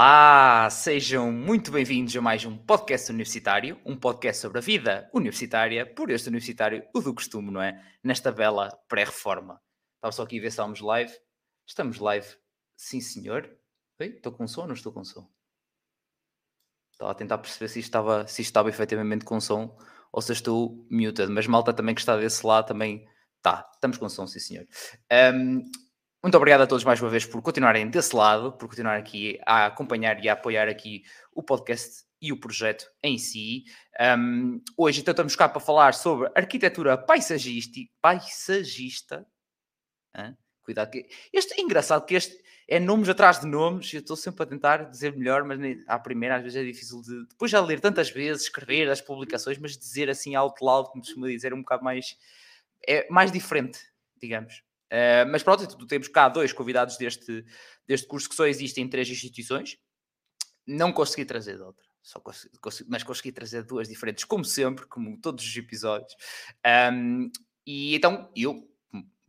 Olá, sejam muito bem-vindos a mais um podcast universitário, um podcast sobre a vida universitária, por este universitário, o do costume, não é? Nesta bela pré-reforma. Estava só aqui a ver se estamos live. Estamos live, sim senhor. Oi, estou com som ou não estou com som? Estava a tentar perceber se estava, se estava efetivamente com som ou se estou muted, mas malta também que está desse lado também está. Estamos com som, sim senhor. Um, muito obrigado a todos mais uma vez por continuarem desse lado, por continuar aqui a acompanhar e a apoiar aqui o podcast e o projeto em si. Um, hoje então estamos cá para falar sobre arquitetura paisagista. paisagista. Cuidado que este é engraçado que este é nomes atrás de nomes. Eu estou sempre a tentar dizer melhor, mas à primeira às vezes é difícil de depois já ler tantas vezes, escrever as publicações, mas dizer assim out loud, como se costuma dizer, é um bocado mais é mais diferente, digamos. Uh, mas pronto, temos cá dois convidados deste, deste curso que só existem em três instituições. Não consegui trazer de outra, só consegui, consegui, mas consegui trazer duas diferentes, como sempre, como todos os episódios. Um, e então eu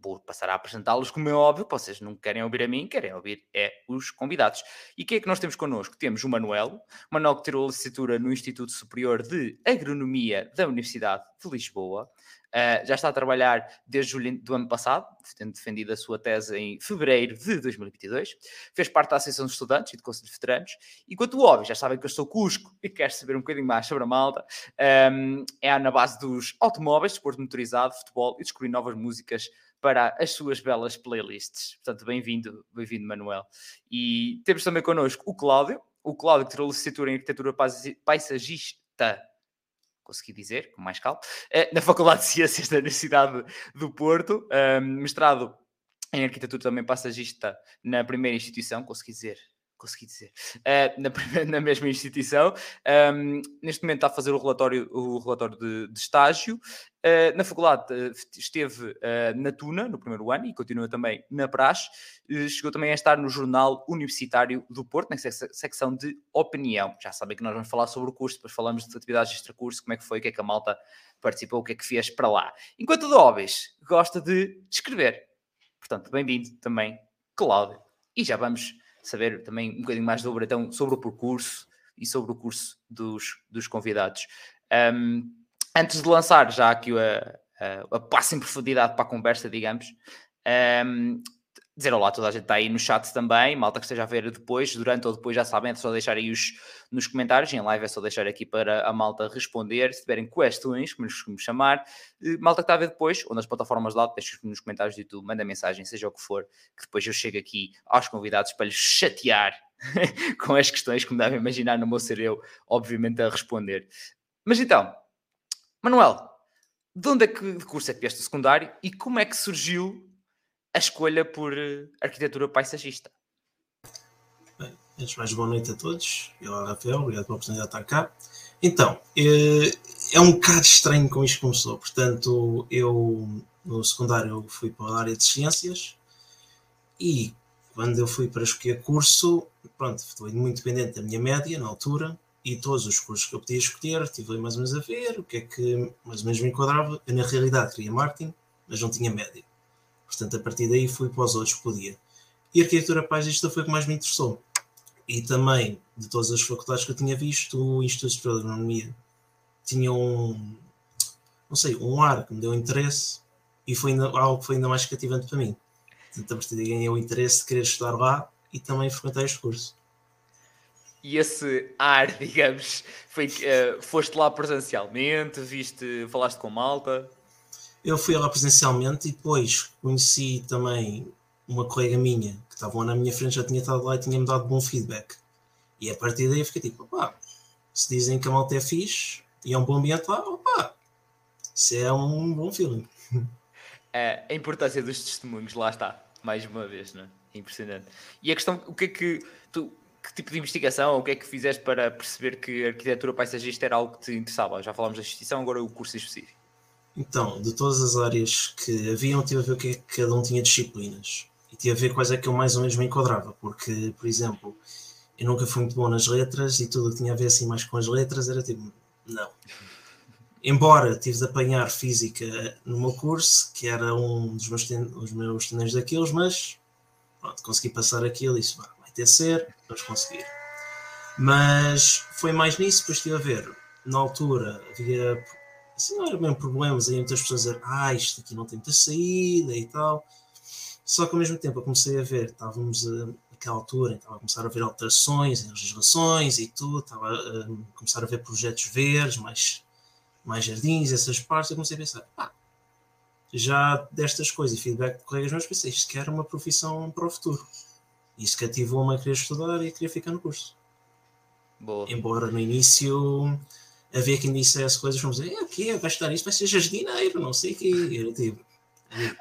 vou passar a apresentá-los, como é óbvio, vocês não querem ouvir a mim, querem ouvir é os convidados. E quem é que nós temos connosco? Temos o Manuel, o Manuel que tirou a licenciatura no Instituto Superior de Agronomia da Universidade de Lisboa, Uh, já está a trabalhar desde julho do ano passado, tendo defendido a sua tese em fevereiro de 2022. Fez parte da Associação de Estudantes e do Conselho de Veteranos. E quanto óbvio, já sabem que eu sou Cusco e quero saber um bocadinho mais sobre a malta. Um, é na base dos automóveis, desporto motorizado, futebol e descobrir novas músicas para as suas belas playlists. Portanto, bem-vindo, bem-vindo, Manuel. E temos também connosco o Cláudio, o Cláudio que tirou licenciatura em Arquitetura Paisagista consegui dizer, com mais calma, eh, na Faculdade de Ciências da Universidade do Porto, mestrado em arquitetura também passagista na primeira instituição, consegui dizer, consegui dizer, uh, na, na, mesma instituição. Um, neste momento está a fazer o relatório, o relatório de, de estágio. Uh, na faculdade uh, esteve na Tuna, no primeiro ano, e continua também na Praxe. chegou também a estar no Jornal Universitário do Porto, na secção de opinião. Já sabem que nós vamos falar sobre o curso, depois falamos de atividades extra-curso, como é que foi, o que é que a malta participou, o que é que fez para lá. Enquanto o Dobes gosta de escrever. Portanto, bem-vindo também, Cláudio. E já vamos saber também um bocadinho mais sobre, então, sobre o percurso e sobre o curso dos, dos convidados. Um, antes de lançar já aqui a, a, a passo em profundidade para a conversa, digamos, um, dizer olá, toda a gente está aí no chat também, malta que esteja a ver depois, durante ou depois já sabem, é só deixar aí os, nos comentários, em live é só deixar aqui para a malta responder, se tiverem questões, como nos costumamos chamar, eh, malta que está a ver depois, ou nas plataformas lá, deixem nos comentários do YouTube, manda mensagem, seja o que for, que depois eu chego aqui aos convidados para lhes chatear com as questões, como devem imaginar, não vou ser eu, obviamente, a responder. Mas então, Manuel, de onde é que de curso é que vieste o secundário e como é que surgiu a escolha por eh, arquitetura paisagista. Bem, antes mais boa noite a todos. Eu, Rafael, obrigado pela oportunidade de estar cá. Então, é, é um bocado estranho como isto começou. Portanto, eu no secundário fui para a área de ciências e quando eu fui para escolher curso, pronto, fui muito dependente da minha média na altura e todos os cursos que eu podia escolher, estive mais ou menos a ver o que é que mais ou menos me enquadrava. Eu, na realidade, queria marketing, mas não tinha média. Portanto, a partir daí fui para os outros que podia. E a arquitetura paisagista foi o que mais me interessou. E também, de todas as faculdades que eu tinha visto, o Instituto de Agronomia tinha um, não sei, um ar que me deu interesse e foi ainda, algo que foi ainda mais cativante para mim. Portanto, a partir daí ganhei o interesse de querer estudar lá e também frequentar este curso. E esse ar, digamos, foi, uh, foste lá presencialmente, viste, falaste com malta? Eu fui lá presencialmente e depois conheci também uma colega minha que estava na minha frente, já tinha estado lá e tinha-me dado bom feedback. E a partir daí eu fiquei tipo, opá, se dizem que a malta é fixe e é um bom ambiente lá, opá, isso é um bom feeling. É, a importância dos testemunhos, lá está, mais uma vez, não é? Impressionante. E a questão, o que é que tu, que tipo de investigação o que é que fizeste para perceber que a arquitetura paisagista era algo que te interessava? Já falámos da instituição, agora o curso específico. Então, de todas as áreas que haviam, tive a ver o que é que cada um tinha disciplinas. E tive a ver quais é que eu mais ou menos me enquadrava. Porque, por exemplo, eu nunca fui muito bom nas letras e tudo que tinha a ver assim mais com as letras era tipo, não. Embora tive de apanhar física no meu curso, que era um dos meus, os meus tendões daqueles, mas pronto, consegui passar aquilo e disse, vai ter ser, vamos conseguir. Mas foi mais nisso, depois estive a ver. Na altura havia. Assim, não era bem problemas, aí muitas pessoas dizer, ah, isto aqui não tem muita saída e tal. Só que ao mesmo tempo eu comecei a ver, estávamos a, naquela altura, estava a começar a ver alterações em legislações e tudo, estava a, começar a ver projetos verdes, mais, mais jardins, essas partes, eu comecei a pensar, ah, já destas coisas e feedback de colegas meus, pensei, isto quer uma profissão para o futuro. Isso cativou-me a querer estudar e a querer ficar no curso. Boa. Embora no início havia quem dissesse coisas como dizer, é o quê? Estudar isto, vai ser jardineiro, não sei o quê. Era tipo.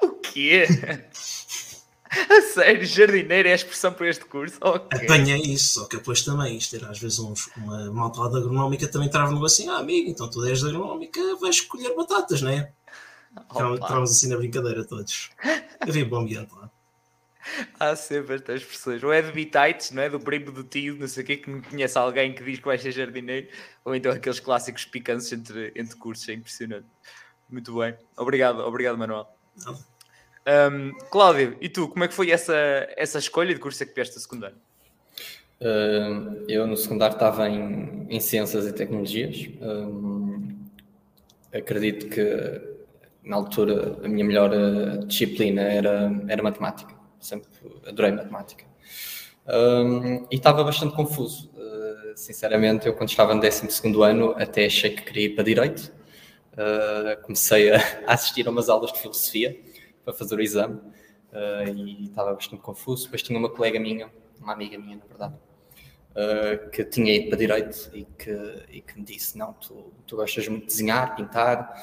O quê? A sério, jardineiro é a expressão para este curso? Okay. Apanhei isso, só que depois também isto era às vezes uns, uma malta agronómica também trava-me assim, ah amigo, então tu és agronómica, vais escolher batatas, não é? Estávamos assim na brincadeira todos. Havia bom ambiente lá. Há sempre estas expressões. Ou é de bitites, não é? Do primo do tio, não sei o quê, que não conhece alguém que diz que vai ser jardineiro. Ou então aqueles clássicos picantes entre, entre cursos. É impressionante. Muito bem. Obrigado, obrigado, Manuel. Um, Cláudio, e tu, como é que foi essa, essa escolha de curso é que tiveste a secundário? Uh, eu no secundário estava em, em Ciências e Tecnologias. acredito que na altura a minha melhor uh, disciplina era, era matemática, sempre adorei matemática. Um, e estava bastante confuso. Uh, sinceramente, eu quando estava no 12 ano até achei que queria ir para Direito. Uh, comecei a, a, assistir a umas aulas de Filosofia para fazer o exame e estava bastante confuso. Depois tinha uma colega minha, uma amiga minha, na verdade, que tinha ido para Direito e que, e que me disse: Não, tu, tu gostas muito de desenhar, pintar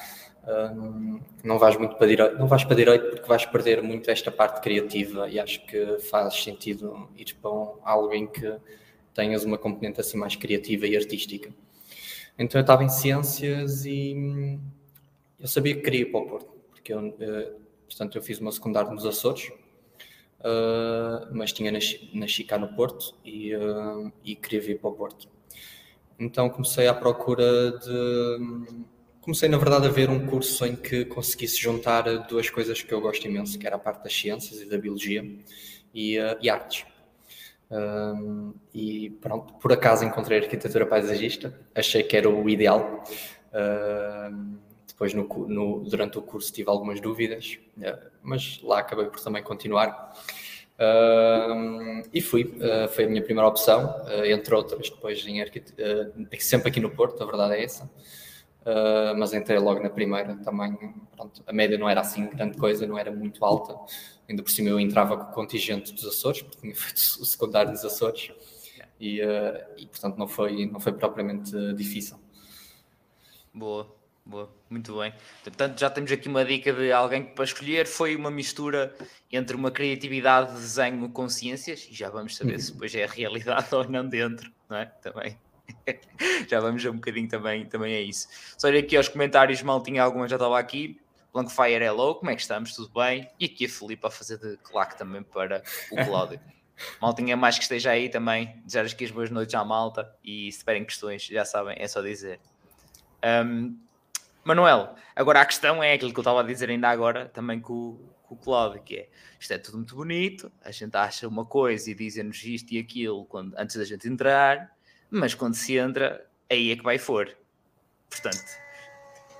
não vais muito para direito, não vais para direito porque vais perder muito esta parte criativa e acho que faz sentido ir para um, algo em que tenhas uma componente assim mais criativa e artística. Então eu estava em ciências e hum, eu sabia que queria ir para o Porto, porque eu, eh, portanto, eu fiz uma secundária nos Açores, uh, mas tinha nasci, cá no Porto e, uh, e queria vir para o Porto. Então comecei à procura de hum, comecei na verdade a ver um curso em que conseguisse juntar duas coisas que eu gosto imenso, que era a parte das ciências e da biologia e, uh, e artes. Um, e pronto, por acaso encontrei arquitetura paisagista, achei que era o ideal. Uh, depois, no, no, durante o curso, tive algumas dúvidas, uh, mas lá acabei por também continuar. e fui, uh, foi a minha primeira opção, uh, entre outras, depois em arquitetura, sempre aqui no Porto, a verdade é essa. Uh, mas entrei logo na primeira também. Pronto, a média não era assim grande coisa, não era muito alta. Ainda por cima eu entrava com o contingente dos Açores, porque tinha feito o secundário dos Açores, e, uh, e portanto não foi, não foi propriamente difícil. Boa, boa, muito bem. Portanto, já temos aqui uma dica de alguém que para escolher foi uma mistura entre uma criatividade de desenho com ciências, e já vamos saber se depois é a realidade ou não dentro, não é? Também. já vamos um bocadinho também, também é isso. Só ir aqui aos comentários, mal tinha alguma, já estava aqui. Blankfire hello, como é que estamos? Tudo bem? E aqui a Filipe a fazer de claque também para o Cláudio. Maltinha mais que esteja aí também, desejar aqui as boas noites à malta e se tiverem questões, já sabem, é só dizer. Um, Manuel, agora a questão é aquilo que eu estava a dizer ainda agora, também com, com o Cláudio, que é isto é tudo muito bonito, a gente acha uma coisa e dizem-nos isto e aquilo quando, antes da gente entrar, mas quando se entra, aí é que vai for. Portanto,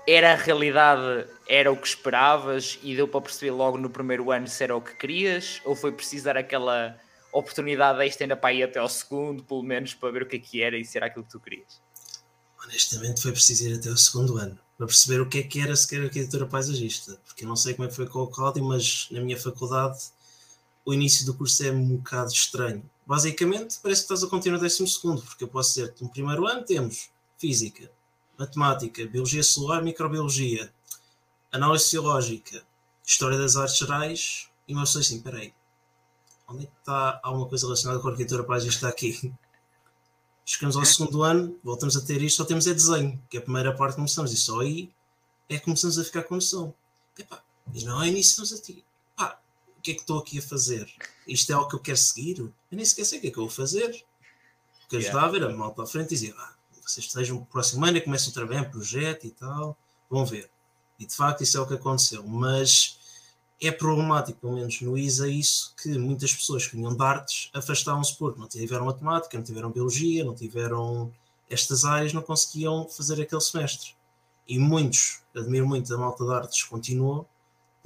era a realidade, era o que esperavas e deu para perceber logo no primeiro ano se era o que querias, ou foi precisar aquela oportunidade extra ainda para ir até ao segundo, pelo menos para ver o que é que era e se era aquilo que tu querias? Honestamente, foi preciso ir até o segundo ano para perceber o que é que era sequer arquitetura paisagista, porque eu não sei como é que foi com o Cláudio, mas na minha faculdade o início do curso é um bocado estranho basicamente parece que estás a continuar décimo segundo, porque eu posso dizer que no primeiro ano temos física, matemática, biologia celular, microbiologia, análise sociológica, história das artes gerais, e uma pessoa assim, peraí, onde é que está alguma coisa relacionada com a arquitetura para a gente está aqui? Chegamos ao segundo ano, voltamos a ter isto, só temos é desenho, que é a primeira parte que começamos, e só aí é que começamos a ficar com noção. Epá, e não é início, estamos a ti. Que é que estou aqui a fazer? Isto é o que eu quero seguir? Eu nem sequer sei o que é que eu vou fazer. O que yeah. era malta à frente e dizia: ah, vocês estejam próximo ano e começam a trabalhar em projeto e tal, vão ver. E de facto isso é o que aconteceu. Mas é problemático, pelo menos no ISA, isso que muitas pessoas que vinham de artes afastavam-se porque não tiveram matemática, não tiveram biologia, não tiveram estas áreas, não conseguiam fazer aquele semestre. E muitos, admiro muito a malta de artes, continuou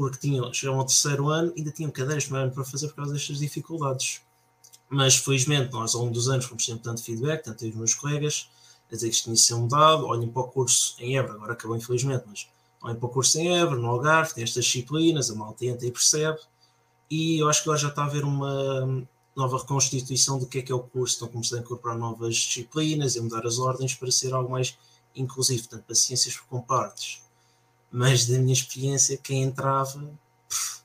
porque tinham, chegaram ao terceiro ano ainda tinham cadeiras de ano para fazer por causa destas dificuldades. Mas felizmente nós ao longo dos anos fomos sempre tanto feedback, tanto eu os meus colegas, a dizer que isto tinha sido mudado, olhem para o curso em Évora, agora acabou infelizmente, mas olhem para o curso em Évora, no Algarve, tem estas disciplinas, a malta entra e percebe, e eu acho que agora já está a haver uma nova reconstituição do que é que é o curso, estão começando a incorporar novas disciplinas e mudar as ordens para ser algo mais inclusivo, portanto, para ciências por compartes mas da minha experiência, quem entrava pff,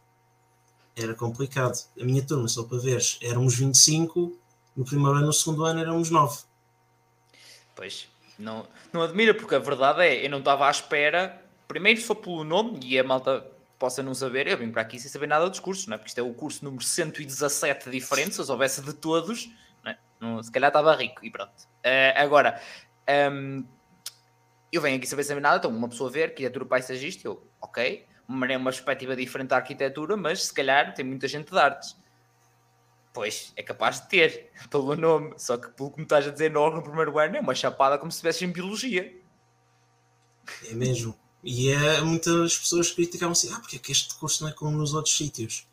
era complicado. A minha turma, só para ver, éramos 25, no primeiro ano, no segundo ano éramos 9. Pois, não, não admira, porque a verdade é, eu não estava à espera, primeiro só pelo nome, e a malta possa não saber, eu vim para aqui sem saber nada dos cursos, não é? porque isto é o curso número 117 diferente, se houvesse de todos, não é? não, se calhar estava rico, e pronto. Uh, agora, um, eu venho aqui saber saber nada, então uma pessoa ver arquitetura paisagista, eu, ok, uma, uma perspectiva diferente da arquitetura, mas se calhar tem muita gente de artes. Pois, é capaz de ter, pelo nome, só que pelo que me estás a dizer no primeiro ano é uma chapada como se estivesse em biologia. É mesmo. E é, muitas pessoas criticavam assim, ah, porque é que este curso não é como nos outros sítios?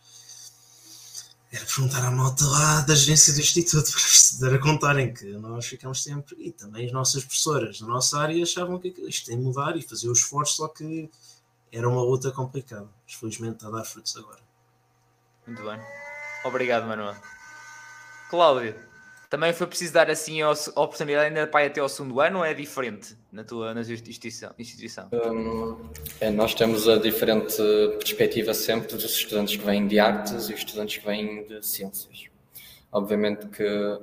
Era perguntar à malta lá da agência do Instituto para a contarem que nós ficamos sempre, e também as nossas professoras da nossa área achavam que isto tem de mudar e fazer o esforço, só que era uma luta complicada. Mas felizmente está a dar frutos agora. Muito bem. Obrigado, Manuel. Cláudio. Também foi preciso dar assim a oportunidade ainda para ir até ao segundo ano ou é diferente na tua, na instituição? instituição? Um, é, nós temos a diferente perspectiva sempre dos estudantes que vêm de artes e os estudantes que vêm de ciências. Obviamente que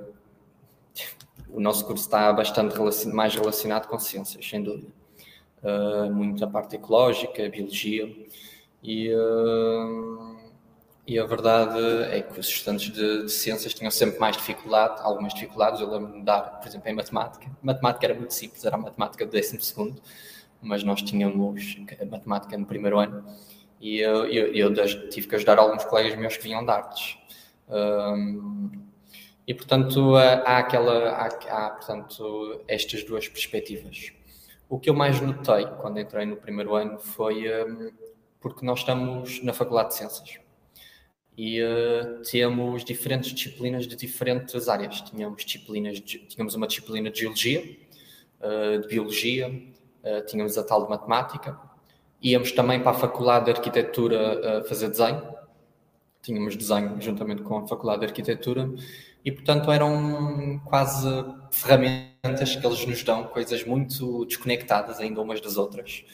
o nosso curso está bastante mais relacionado com ciências, sem dúvida. Uh, muito a parte ecológica, a biologia e... Uh, e a verdade é que os estudantes de, de, ciências tinham sempre mais dificuldade, algumas dificuldades. Eu lembro-me de dar, por exemplo, em matemática. Matemática era muito simples, era a matemática do 12, mas nós tínhamos matemática no primeiro ano. E eu, eu, eu, tive que ajudar alguns colegas meus que vinham de artes. Um, e portanto há aquela há, há, portanto estas duas perspectivas. O que eu mais notei quando entrei no primeiro ano foi um, porque nós estamos na Faculdade de Ciências e uh, temos diferentes disciplinas de diferentes áreas. Tínhamos disciplinas, de, tínhamos uma disciplina de geologia, uh, de biologia, uh, tínhamos a tal de matemática. Íamos também para a faculdade de arquitetura fazer desenho. Tínhamos desenho juntamente com a faculdade de arquitetura e, portanto, eram quase ferramentas que eles nos dão, coisas muito desconectadas ainda umas das outras.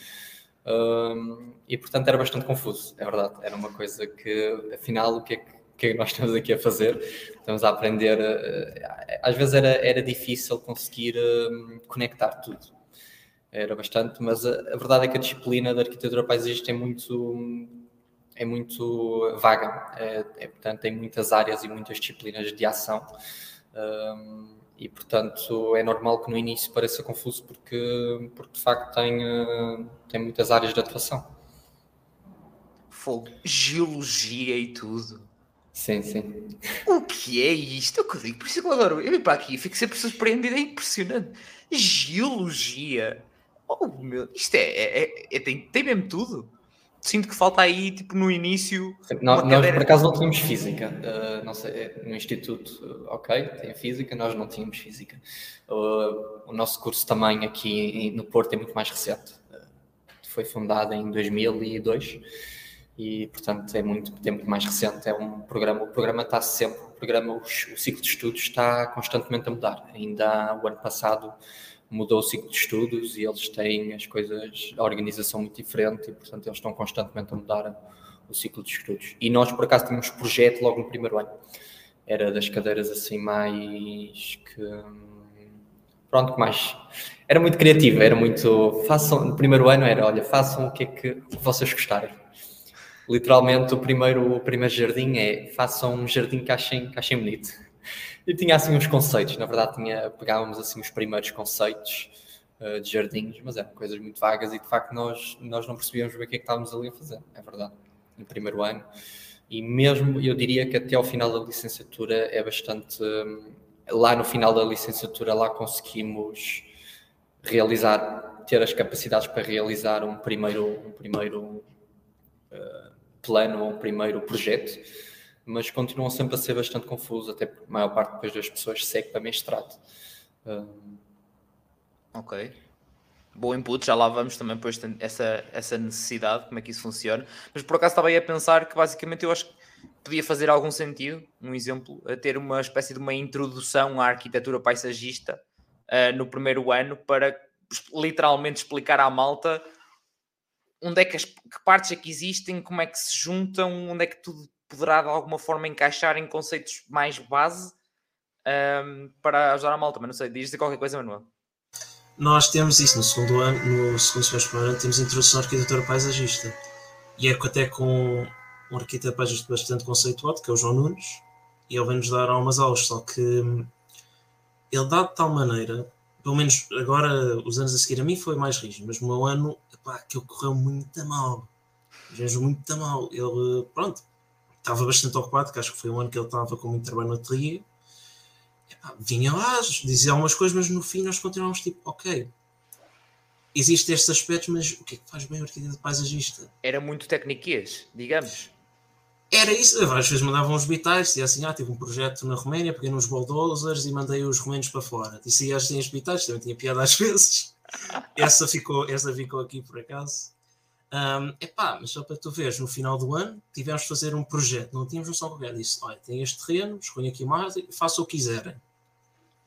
Um, e portanto era bastante confuso, é verdade. Era uma coisa que, afinal, o que é que, é que nós estamos aqui a fazer? Estamos a aprender. Uh, às vezes era, era difícil conseguir uh, conectar tudo. Era bastante, mas a, a, verdade é que a disciplina da arquitetura paisagista é muito, é muito vaga. É, é, portanto, tem muitas áreas e muitas disciplinas de ação. E portanto é normal que no início pareça confuso porque, porque de facto tem, eh, tem muitas áreas de atuação. Fogo, geologia e tudo. Sim, sim. O que é isto? É o que eu digo, por isso que eu adoro. Eu vim para aqui e fico sempre surpreendido, é impressionante. Geologia. Oh meu, isto é, é, é, é tem, tem mesmo tudo sinto que falta aí, tipo, no início. Nós, nós por acaso não tínhamos física. Uh, não sei, é, no Instituto, ok, tem física, nós não tínhamos física. Uh, o nosso curso também aqui no Porto é muito mais recente. Uh, foi fundado em 2002 e, portanto, é muito, é muito mais recente. É um programa, o programa está sempre, o programa, o, o ciclo de estudos está constantemente a mudar. Ainda o ano passado mudou o ciclo de estudos e eles têm as coisas, a organização muito diferente e, portanto, eles estão constantemente a mudar o ciclo de estudos. E nós, por acaso, tínhamos projeto logo no primeiro ano. Era das cadeiras assim mais que. Pronto, mais. Era muito criativa, era muito. Façam. No primeiro ano era, olha, façam o que é que vocês gostarem. Literalmente, o primeiro, o primeiro jardim é façam um jardim que achem, que achem bonito e tinha assim uns conceitos, na verdade tinha, pegávamos assim os primeiros conceitos uh, de jardins, mas eram coisas muito vagas e de facto nós, nós não percebíamos bem o que é que estávamos ali a fazer, é verdade. em primeiro ano. E mesmo, eu diria que até ao final da licenciatura é bastante. Lá no final da licenciatura, lá conseguimos realizar, ter as capacidades para realizar um primeiro, um primeiro uh, plano um primeiro projeto, mas continuam sempre a ser bastante confusos, até porque a maior parte depois das pessoas segue para mestrado. Uh, ok bom input, já lá vamos também depois essa, essa necessidade, como é que isso funciona. Mas por acaso estava aí a pensar que basicamente eu acho que podia fazer algum sentido, um exemplo, a ter uma espécie de uma introdução à arquitetura paisagista uh, no primeiro ano para literalmente explicar à malta onde é que as que partes é que existem, como é que se juntam, onde é que tudo poderá de alguma forma encaixar em conceitos mais base um, para ajudar a malta. Mas não sei, diz-te qualquer coisa, Manuel. Nós temos isso no segundo ano, no segundo semestre ano, temos introdução à arquitetura paisagista. E é até com um arquiteto paisagista bastante conceituado, que é o João Nunes, e ele vem-nos dar algumas aulas, só que hum, ele dá de tal maneira, pelo menos agora, os anos a seguir a mim foi mais rígido, mas no meu ano, epá, aquilo correu muito mal. Vejo muito mal. Ele, pronto, estava bastante ocupado, que acho que foi um ano que ele estava com muito trabalho no ateliê, vinha lá, dizia algumas coisas, mas no fim nós continuamos tipo, ok, existem estes aspectos, mas o que é que faz bem o arquiteto paisagista? Era muito tecniquez, digamos. Era isso, várias vezes mandavam os bitais, dizia assim, ah, tive um projeto na Roménia, peguei nos bulldozers e mandei os romenos para fora. Disse, ah, as bitais, também tinha piada às vezes. essa, ficou, essa ficou aqui por acaso. Um, epá, mas só para tu veres, no final do ano tivemos de fazer um projeto, não tínhamos noção qualquer. Disse: Olha, tem este terreno, escolha aqui mais, faça o que quiserem.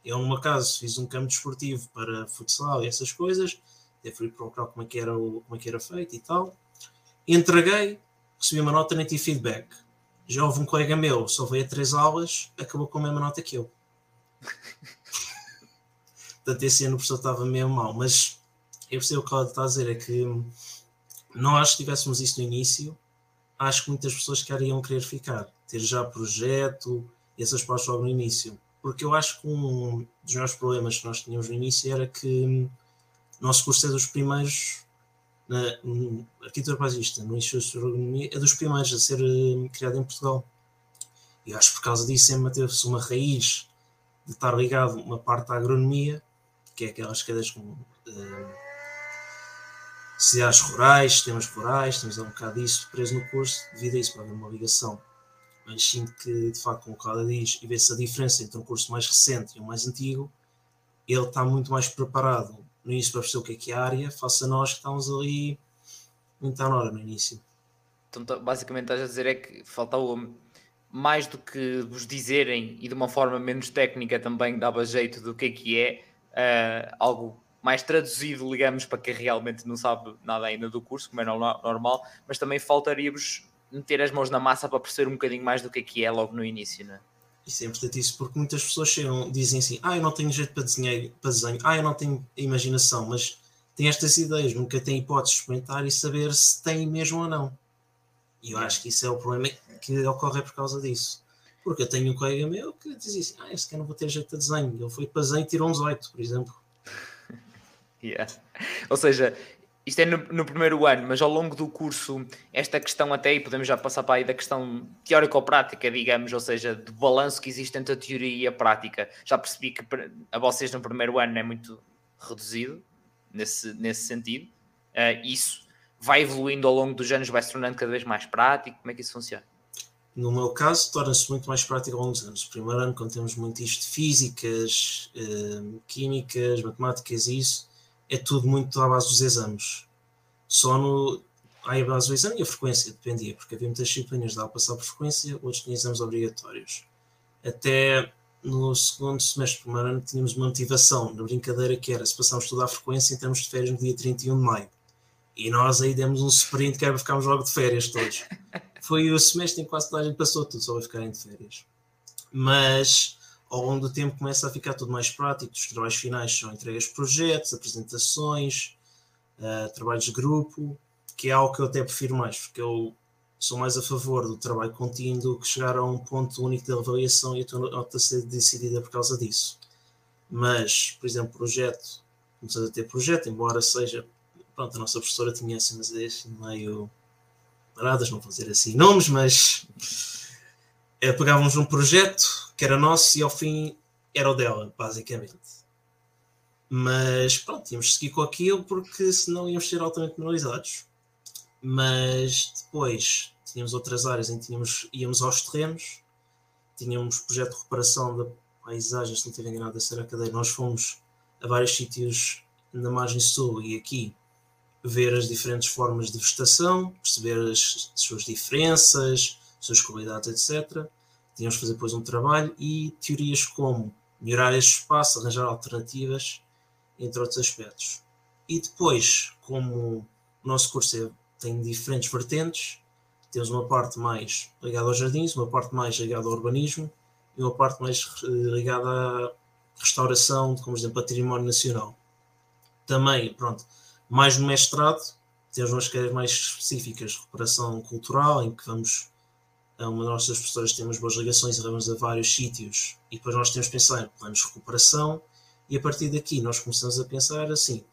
Eu, no meu caso, fiz um campo desportivo para futsal e essas coisas, até fui procurar como é, que era o, como é que era feito e tal. Entreguei, recebi uma nota, nem tive feedback. Já houve um colega meu, só veio a três aulas, acabou com a mesma nota que eu. Portanto, esse ano o professor estava meio mal, mas eu percebo o que ela está a dizer, é que nós, se tivéssemos isso no início, acho que muitas pessoas queriam querer ficar, ter já projeto essas partes logo no início. Porque eu acho que um dos maiores problemas que nós tínhamos no início era que o nosso curso é dos primeiros, na arquitetura paisagista, no início da Astronomia, é dos primeiros a ser uh, criado em Portugal. E acho que por causa disso sempre manteve-se uma raiz de estar ligado uma parte da agronomia, que é aquelas cadeias com. Uh, cidades rurais, sistemas rurais, temos um bocado disso preso no curso, devido a isso, para haver uma ligação. Mas sinto que, de facto, como o Cláudio diz, e vê-se a diferença entre um curso mais recente e um mais antigo, ele está muito mais preparado no início para perceber o que é que é a área, face a nós que estamos ali muito à hora no início. Então, tá, basicamente, estás a dizer é que faltou mais do que vos dizerem e de uma forma menos técnica também dava jeito do que é que é uh, algo mais traduzido, digamos, para quem realmente não sabe nada ainda do curso, como é normal, mas também faltaria-vos meter as mãos na massa para perceber um bocadinho mais do que é que é logo no início, não é? Isso é importante isso, porque muitas pessoas chegam, dizem assim, ah, eu não tenho jeito para desenhar, para desenho, ah, eu não tenho imaginação, mas têm estas ideias, nunca têm hipótese de experimentar e saber se têm mesmo ou não. E eu acho que isso é o problema que ocorre por causa disso. Porque eu tenho um colega meu que dizia assim, ah, este cara não vou ter jeito para desenho. Ele foi para desenho e tirou uns 8, por exemplo. Yeah. Ou seja, isto é no, no, primeiro ano, mas ao longo do curso, esta questão até aí, podemos já passar para aí da questão teórico-prática, digamos, ou seja, do balanço que existe entre a teoria e a prática. Já percebi que a vocês no primeiro ano é muito reduzido nesse, nesse sentido. Uh, isso vai evoluindo ao longo dos anos, vai se tornando cada vez mais prático. Como é que isso funciona? No meu caso, torna-se muito mais prático ao longo dos anos. O primeiro ano, quando temos muito isto de físicas, uh, químicas, matemáticas e isso, é tudo muito à base dos exames. Só no. Aí a base do exame e a frequência, dependia, porque havia muitas disciplinas dava passar por frequência, outros tinham exames obrigatórios. Até no segundo semestre, primeiro ano, tínhamos uma motivação na brincadeira que era se passarmos tudo à frequência, entramos de férias no dia 31 de maio. E nós aí demos um sprint que era para ficarmos logo de férias todos. Foi o semestre em que quase toda a gente passou tudo, só vai ficarem de férias. Mas ao longo do tempo começa a ficar tudo mais prático. Os trabalhos finais são entregas de projetos, apresentações, uh, trabalhos de grupo, que é algo que eu até prefiro mais, porque eu sou mais a favor do trabalho contínuo do que chegar a um ponto único de avaliação e a tua nota ser decidida por causa disso. Mas, por exemplo, projeto, começamos a ter projeto, embora seja, pronto, a nossa professora tinha assim umas ideias meio, camaradas, não vou dizer assim nomes, mas é, pegávamos um projeto que era nosso e ao fim era o dela, basicamente. Mas pronto, tínhamos seguir com aquilo porque senão íamos ser altamente penalizados. Mas depois tínhamos outras áreas em que tínhamos, íamos aos terrenos, tínhamos projeto de reparação da paisagem, se não estiver enganado, essa era a cadeia. Nós fomos a vários sítios na margem sul e aqui ver as diferentes formas de vegetação, perceber as, as suas diferenças, as suas qualidades, etc. Tínhamos de fazer depois um trabalho e teorias como melhorar este espaço, arranjar alternativas, entre outros aspectos. E depois, como o nosso curso é, tem diferentes vertentes, temos uma parte mais ligada aos jardins, uma parte mais ligada ao urbanismo e uma parte mais ligada à restauração, como por exemplo, património nacional. Também, pronto, mais no mestrado, temos umas cadeiras mais específicas de recuperação cultural, em que vamos uma das nossas professoras temos boas ligações levamos a vários sítios e depois nós temos que pensar em planos de recuperação e a partir daqui nós começamos a pensar assim,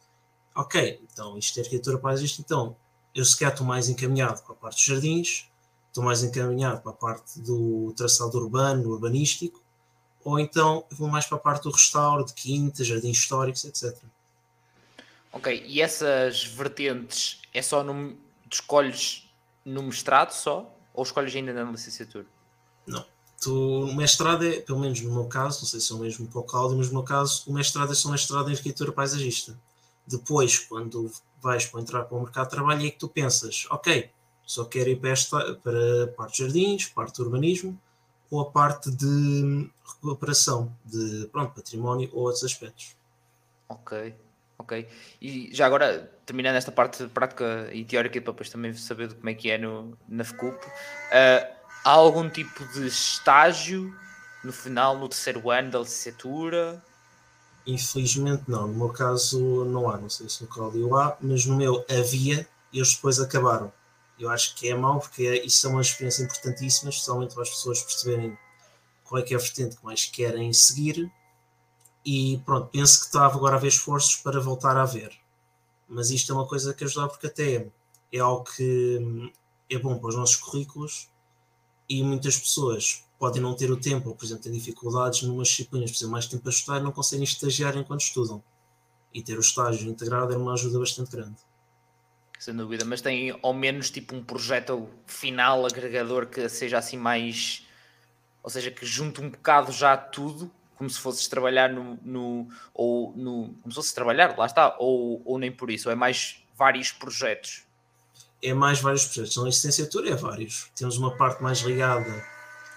ok, então isto é arquitetura isto, então eu sequer estou mais encaminhado para a parte dos jardins, estou mais encaminhado para a parte do traçado urbano, urbanístico, ou então vou mais para a parte do restauro, de quintas, jardins históricos, etc. Ok, e essas vertentes é só no, escolhes no mestrado só? Ou escolhes ainda na licenciatura? Não. Tu, o mestrado é, pelo menos no meu caso, não sei se é o mesmo para o Cláudio, mas no meu caso, o mestrado é só mestrado em arquitetura paisagista. Depois, quando vais para entrar para o mercado de trabalho, é que tu pensas, ok, só quero ir para, esta, para a parte de jardins, parte de urbanismo, ou a parte de recuperação de pronto, património ou outros aspectos. Ok, ok. E já agora, terminando esta parte prática e teórica, para depois também saber como é que é no, na FCUP, uh, há algum tipo de estágio no final, no terceiro ano da licenciatura? Infelizmente não, no meu caso não há, não sei se no Cláudio há, mas no meu havia e eles depois acabaram. Eu acho que é mau porque é, isso é uma experiência importantíssima, especialmente para as pessoas perceberem qual é que é a vertente que mais querem seguir. E pronto, penso que estava agora a haver esforços para voltar a ver. Mas isto é uma coisa que ajuda porque até é algo que hum, é bom para os nossos currículos e muitas pessoas podem não ter o tempo, ou, por exemplo, têm dificuldades numas disciplinas, precisam mais tempo para estudar e não conseguem estagiar enquanto estudam. E ter o estágio integrado é uma ajuda bastante grande. Sem dúvida, mas tem ao menos tipo um projeto final agregador que seja assim mais. Ou seja, que junte um bocado já tudo, como se fosses trabalhar no. no ou no, como se fosse trabalhar, lá está, ou, ou nem por isso, é mais vários projetos. É mais vários projetos. Na licenciatura é vários. Temos uma parte mais ligada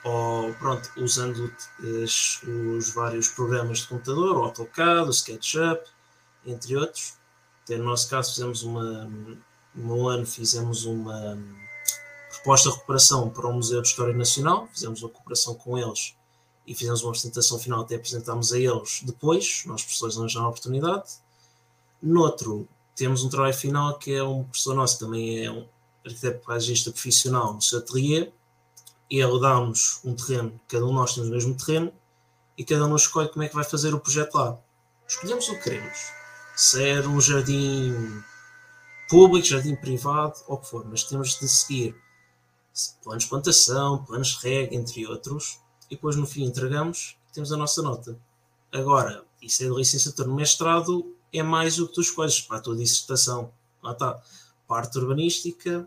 ou pronto, usando os, os vários programas de computador, o AutoCAD, o SketchUp, entre outros. Até no nosso caso fizemos uma, no ano fizemos uma proposta de recuperação para o Museu de História Nacional, fizemos uma cooperação com eles e fizemos uma apresentação final, até apresentámos a eles depois, nós professores já a oportunidade. Noutro, temos um trabalho final que é um professor nosso, que também é um arquiteto paisagista profissional no seu ateliê, ele dá-nos um terreno, cada um de nós temos o mesmo terreno, e cada um escolhe como é que vai fazer o projeto lá. Escolhemos o que queremos. Se é um jardim público, jardim privado, ou o que for, mas temos de seguir planos de plantação, planos de rega, entre outros, e depois no fim entregamos e temos a nossa nota. Agora, isso é de licenciatura no mestrado, é mais o que tu escolhes para a tua dissertação. Lá está. Parte urbanística,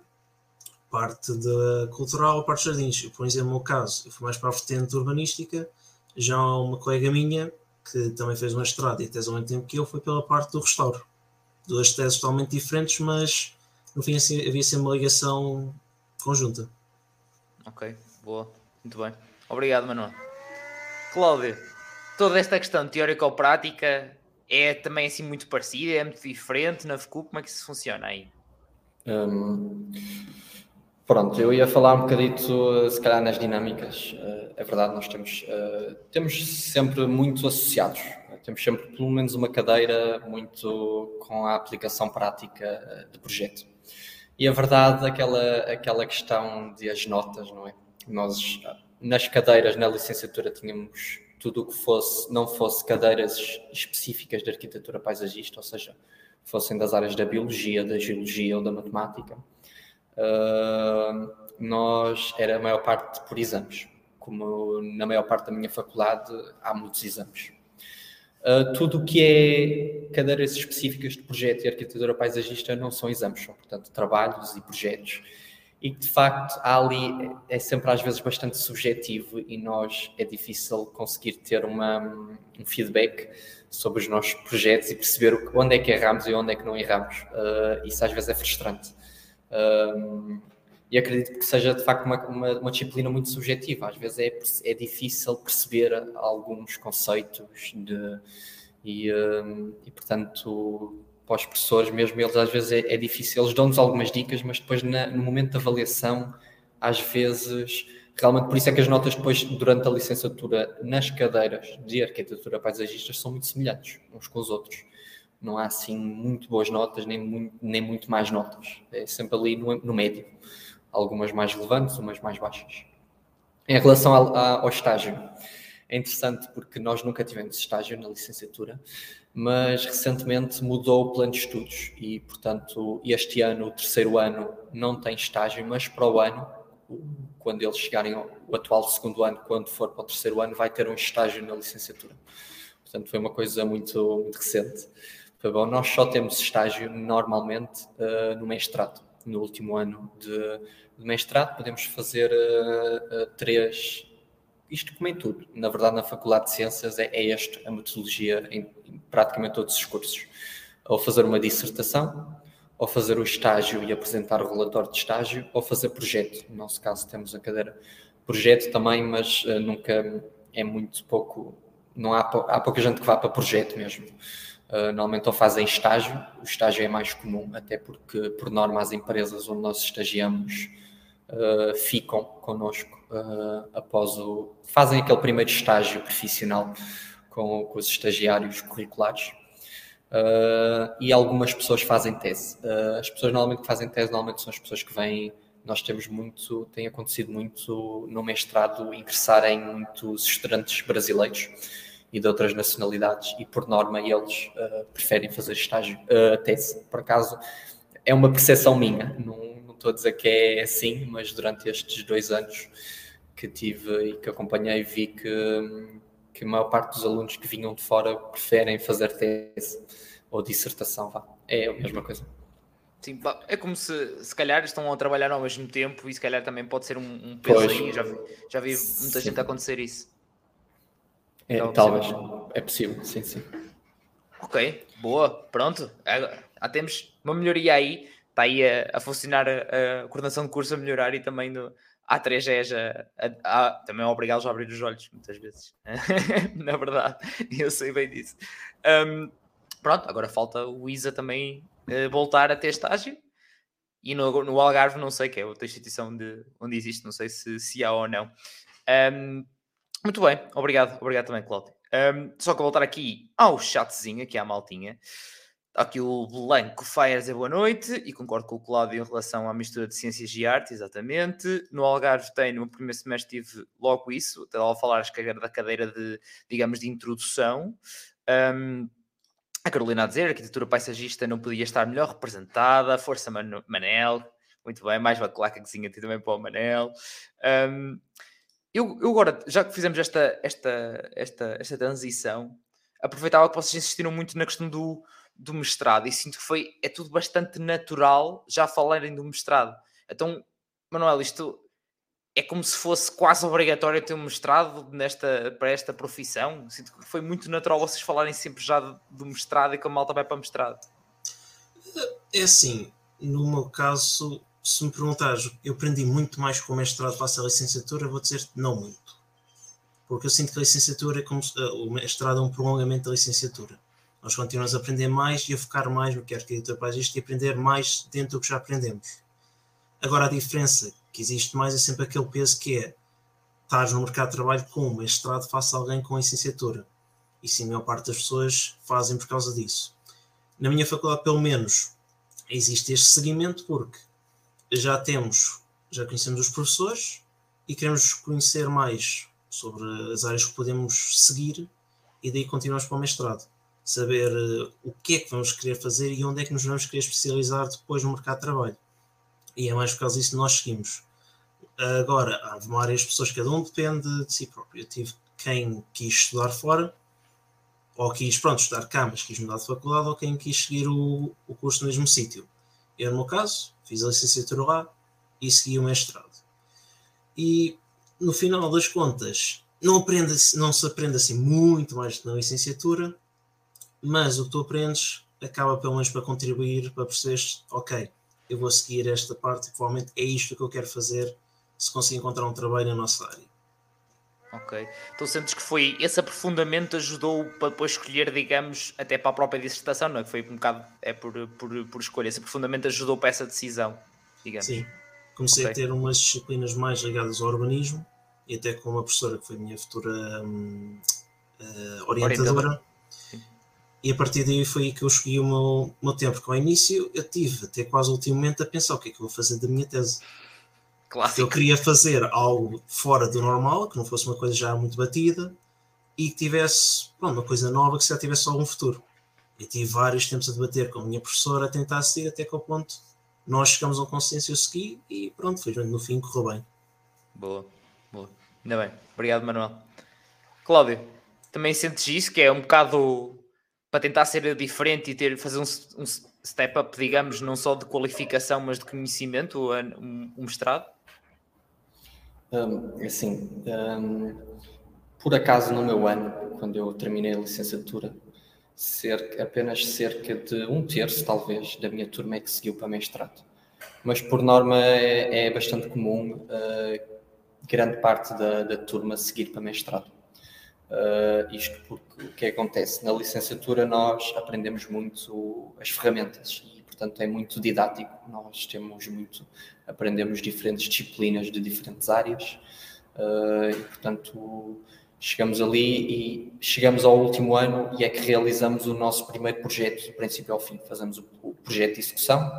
parte da cultural, parte dos jardins. Eu, por exemplo, no meu caso, eu fui mais para a vertente urbanística, já uma colega minha, que também fez uma estrada e tese ao mesmo tempo que eu, foi pela parte do restauro. Duas teses totalmente diferentes, mas no fim havia sempre uma ligação conjunta. Ok, boa, muito bem. Obrigado, Manuel. Cláudio, toda esta questão teórica ou prática é também assim muito parecida, é muito diferente na FCU, como é que isso funciona aí? Um, Pronto, eu ia falar um bocadito, se calhar, nas dinâmicas. Eh, é verdade, nós temos, eh, temos sempre muito associados. Temos sempre pelo menos uma cadeira muito com a aplicação prática eh, de projeto. E a verdade, aquela, aquela questão de as notas, não é? Nós, nas cadeiras, na licenciatura, tínhamos tudo o que fosse, não fosse cadeiras específicas de arquitetura paisagista, ou seja, fossem das áreas da biologia, da geologia ou da matemática uh, nós era a maior parte por exames. Como na maior parte da minha faculdade há muitos exames. Uh, tudo o que é cadeiras específicas de projeto e arquitetura paisagista não são exames, são, portanto, trabalhos e projetos. E de facto, há ali, é sempre às vezes bastante subjetivo e nós é difícil conseguir ter uma, um feedback sobre os nossos projetos e perceber onde é que erramos e onde é que não erramos. Uh, isso às vezes é frustrante. Uh, e acredito que seja de facto uma, uma, uma, disciplina muito subjetiva. Às vezes é, é difícil perceber alguns conceitos de, e, uh, e, portanto, para os professores mesmo, eles às vezes é, é difícil, eles dão-nos algumas dicas, mas depois na, no momento da avaliação, às vezes Realmente, por isso é que as notas depois, durante a licenciatura, nas cadeiras de arquitetura paisagistas, são muito semelhantes uns com os outros. Não há, assim, muito boas notas, nem muito, nem muito mais notas. É sempre ali no, no médio. Algumas mais relevantes, umas mais baixas. Em relação ao, ao estágio, é interessante porque nós nunca tivemos estágio na licenciatura, mas recentemente mudou o plano de estudos e, portanto, este ano, o terceiro ano, não tem estágio, mas para o ano quando eles chegarem ao atual segundo ano, quando for para o terceiro ano, vai ter um estágio na licenciatura. Portanto, foi uma coisa muito, muito recente. Foi bom. Nós só temos estágio normalmente uh, no mestrado. No último ano de, de mestrado, podemos fazer uh, uh, três. Isto como em tudo. Na verdade, na Faculdade de Ciências é, é esta a metodologia em, em praticamente todos os cursos. Ou fazer uma dissertação, ou fazer o estágio e apresentar o relatório de estágio, ou fazer projeto. No nosso caso, temos a cadeira projeto também, mas uh, nunca é muito pouco. Não há, há pouca gente que vá para projeto mesmo. Uh, normalmente ou fazem estágio, o estágio é mais comum, até porque, por norma, as empresas onde nós estagiamos uh, ficam connosco após o. fazem aquele primeiro estágio profissional com, com os estagiários curriculares Uh, e algumas pessoas fazem tese. Uh, as pessoas normalmente que fazem tese normalmente são as pessoas que vêm. Nós temos muito, tem acontecido muito no mestrado ingressarem muitos estudantes brasileiros e de outras nacionalidades e por norma eles uh, preferem fazer estágio, tese. Por acaso é uma percepção minha, não estou a dizer que é assim, mas durante estes dois anos que tive e que acompanhei vi que que a maior parte dos alunos que vinham de fora preferem fazer tese ou dissertação, vá. É a mesma coisa. Sim, é como se se calhar estão a trabalhar ao mesmo tempo e se calhar também pode ser um, um peso pois. aí. Já vi, já vi muita sim. gente a acontecer isso. É, então, talvez. É possível, sim, sim. Ok, boa, pronto. Já temos uma melhoria aí. Está aí a, a funcionar a, a, coordenação de curso a melhorar e também do, a 3 é já, a, a, também é obrigá-los a abrir os olhos, muitas vezes. Na verdade, eu sei bem disso. Um, pronto, agora falta o ISA também uh, voltar a ter estágio. E no, no Algarve, não sei, que é outra instituição de, onde existe, não sei se, se há ou não. Um, muito bem, obrigado, obrigado também, Cláudio. Um, só que voltar aqui ao chatzinho, aqui à maltinha. Aqui o Blanco Fire dizer boa noite e concordo com o Cláudio em relação à mistura de ciências e arte, exatamente. No Algarve tem, no primeiro semestre tive logo isso, até lá falar acho que era da cadeira de, digamos, de introdução. Um, a Carolina a dizer, a arquitetura paisagista não podia estar melhor representada, força Man Manel, muito bem, mais uma clacazinha também para o Manel. Um, eu, eu agora, já que fizemos esta, esta, esta, esta transição, aproveitava que vocês insistiram muito na questão do do mestrado e sinto que foi, é tudo bastante natural já falarem do mestrado. Então, Manuel, isto é como se fosse quase obrigatório ter um mestrado nesta, para esta profissão. Sinto que foi muito natural vocês falarem sempre já do mestrado e que a malta vai para mestrado. É assim, no meu caso, se me perguntares, eu aprendi muito mais com o mestrado face à licenciatura, vou dizer não muito. Porque eu sinto que a licenciatura é como se, o mestrado é um prolongamento da licenciatura. Nós continuamos a aprender mais e a focar mais no que é arquitetura paisagista e aprender mais dentro do que já aprendemos. Agora, a diferença que existe mais é sempre aquele peso que é estar no mercado de trabalho com um mestrado face a alguém com licenciatura. E sim, a maior parte das pessoas fazem por causa disso. Na minha faculdade, pelo menos, existe este seguimento porque já temos, já conhecemos os professores e queremos conhecer mais sobre as áreas que podemos seguir e daí continuamos para o mestrado saber uh, o que é que vamos querer fazer e onde é que nos vamos querer especializar depois no mercado de trabalho. E é mais por causa disso que nós seguimos. Agora, há várias pessoas, cada um depende de si próprio. Eu tive quem quis estudar fora, ou quis, pronto, estudar cá, mas quis mudar de faculdade, ou quem quis seguir o, o curso no mesmo sítio. Eu, no meu caso, fiz a licenciatura lá e segui o mestrado. E, no final das contas, não, aprende, não se aprende assim muito mais na licenciatura, mas o que tu aprendes acaba pelo menos para contribuir para perceberes, ok, eu vou seguir esta parte provavelmente é isto que eu quero fazer se conseguir encontrar um trabalho na nossa área. Ok. Então sentes que foi esse aprofundamento ajudou para depois escolher, digamos, até para a própria dissertação, não é? Que foi um bocado é por, por, por escolha. Esse aprofundamento ajudou para essa decisão, digamos. Sim. Comecei okay. a ter umas disciplinas mais ligadas ao urbanismo e até com uma professora que foi a minha futura hum, uh, orientadora. E a partir daí foi aí que eu escolhi o meu, meu tempo, porque ao início eu tive até quase o último momento a pensar o que é que eu vou fazer da minha tese. Clássico. Eu queria fazer algo fora do normal, que não fosse uma coisa já muito batida e que tivesse pronto, uma coisa nova que já tivesse algum futuro. Eu tive vários tempos a debater com a minha professora a tentar seguir até que ao ponto nós chegamos a um consenso, eu segui e pronto, foi no fim correu bem. Boa, boa. Ainda bem. Obrigado, Manuel. Cláudio, também sentes isso, que é um bocado para tentar ser diferente e ter, fazer um, um step up, digamos, não só de qualificação, mas de conhecimento, um, um mestrado? Um, assim, um, por acaso no meu ano, quando eu terminei a licenciatura, cerca, apenas cerca de um terço, talvez, da minha turma é que seguiu para mestrado. Mas por norma é, é bastante comum uh, grande parte da, da, turma seguir para mestrado. Uh, isto porque o que acontece? Na licenciatura nós aprendemos muito as ferramentas portanto é muito didático. Nós temos muito, aprendemos diferentes disciplinas de diferentes áreas uh, e, portanto, chegamos ali e chegamos ao último ano e é que realizamos o nosso primeiro projeto, do princípio ao fim. Fazemos o, o projeto de execução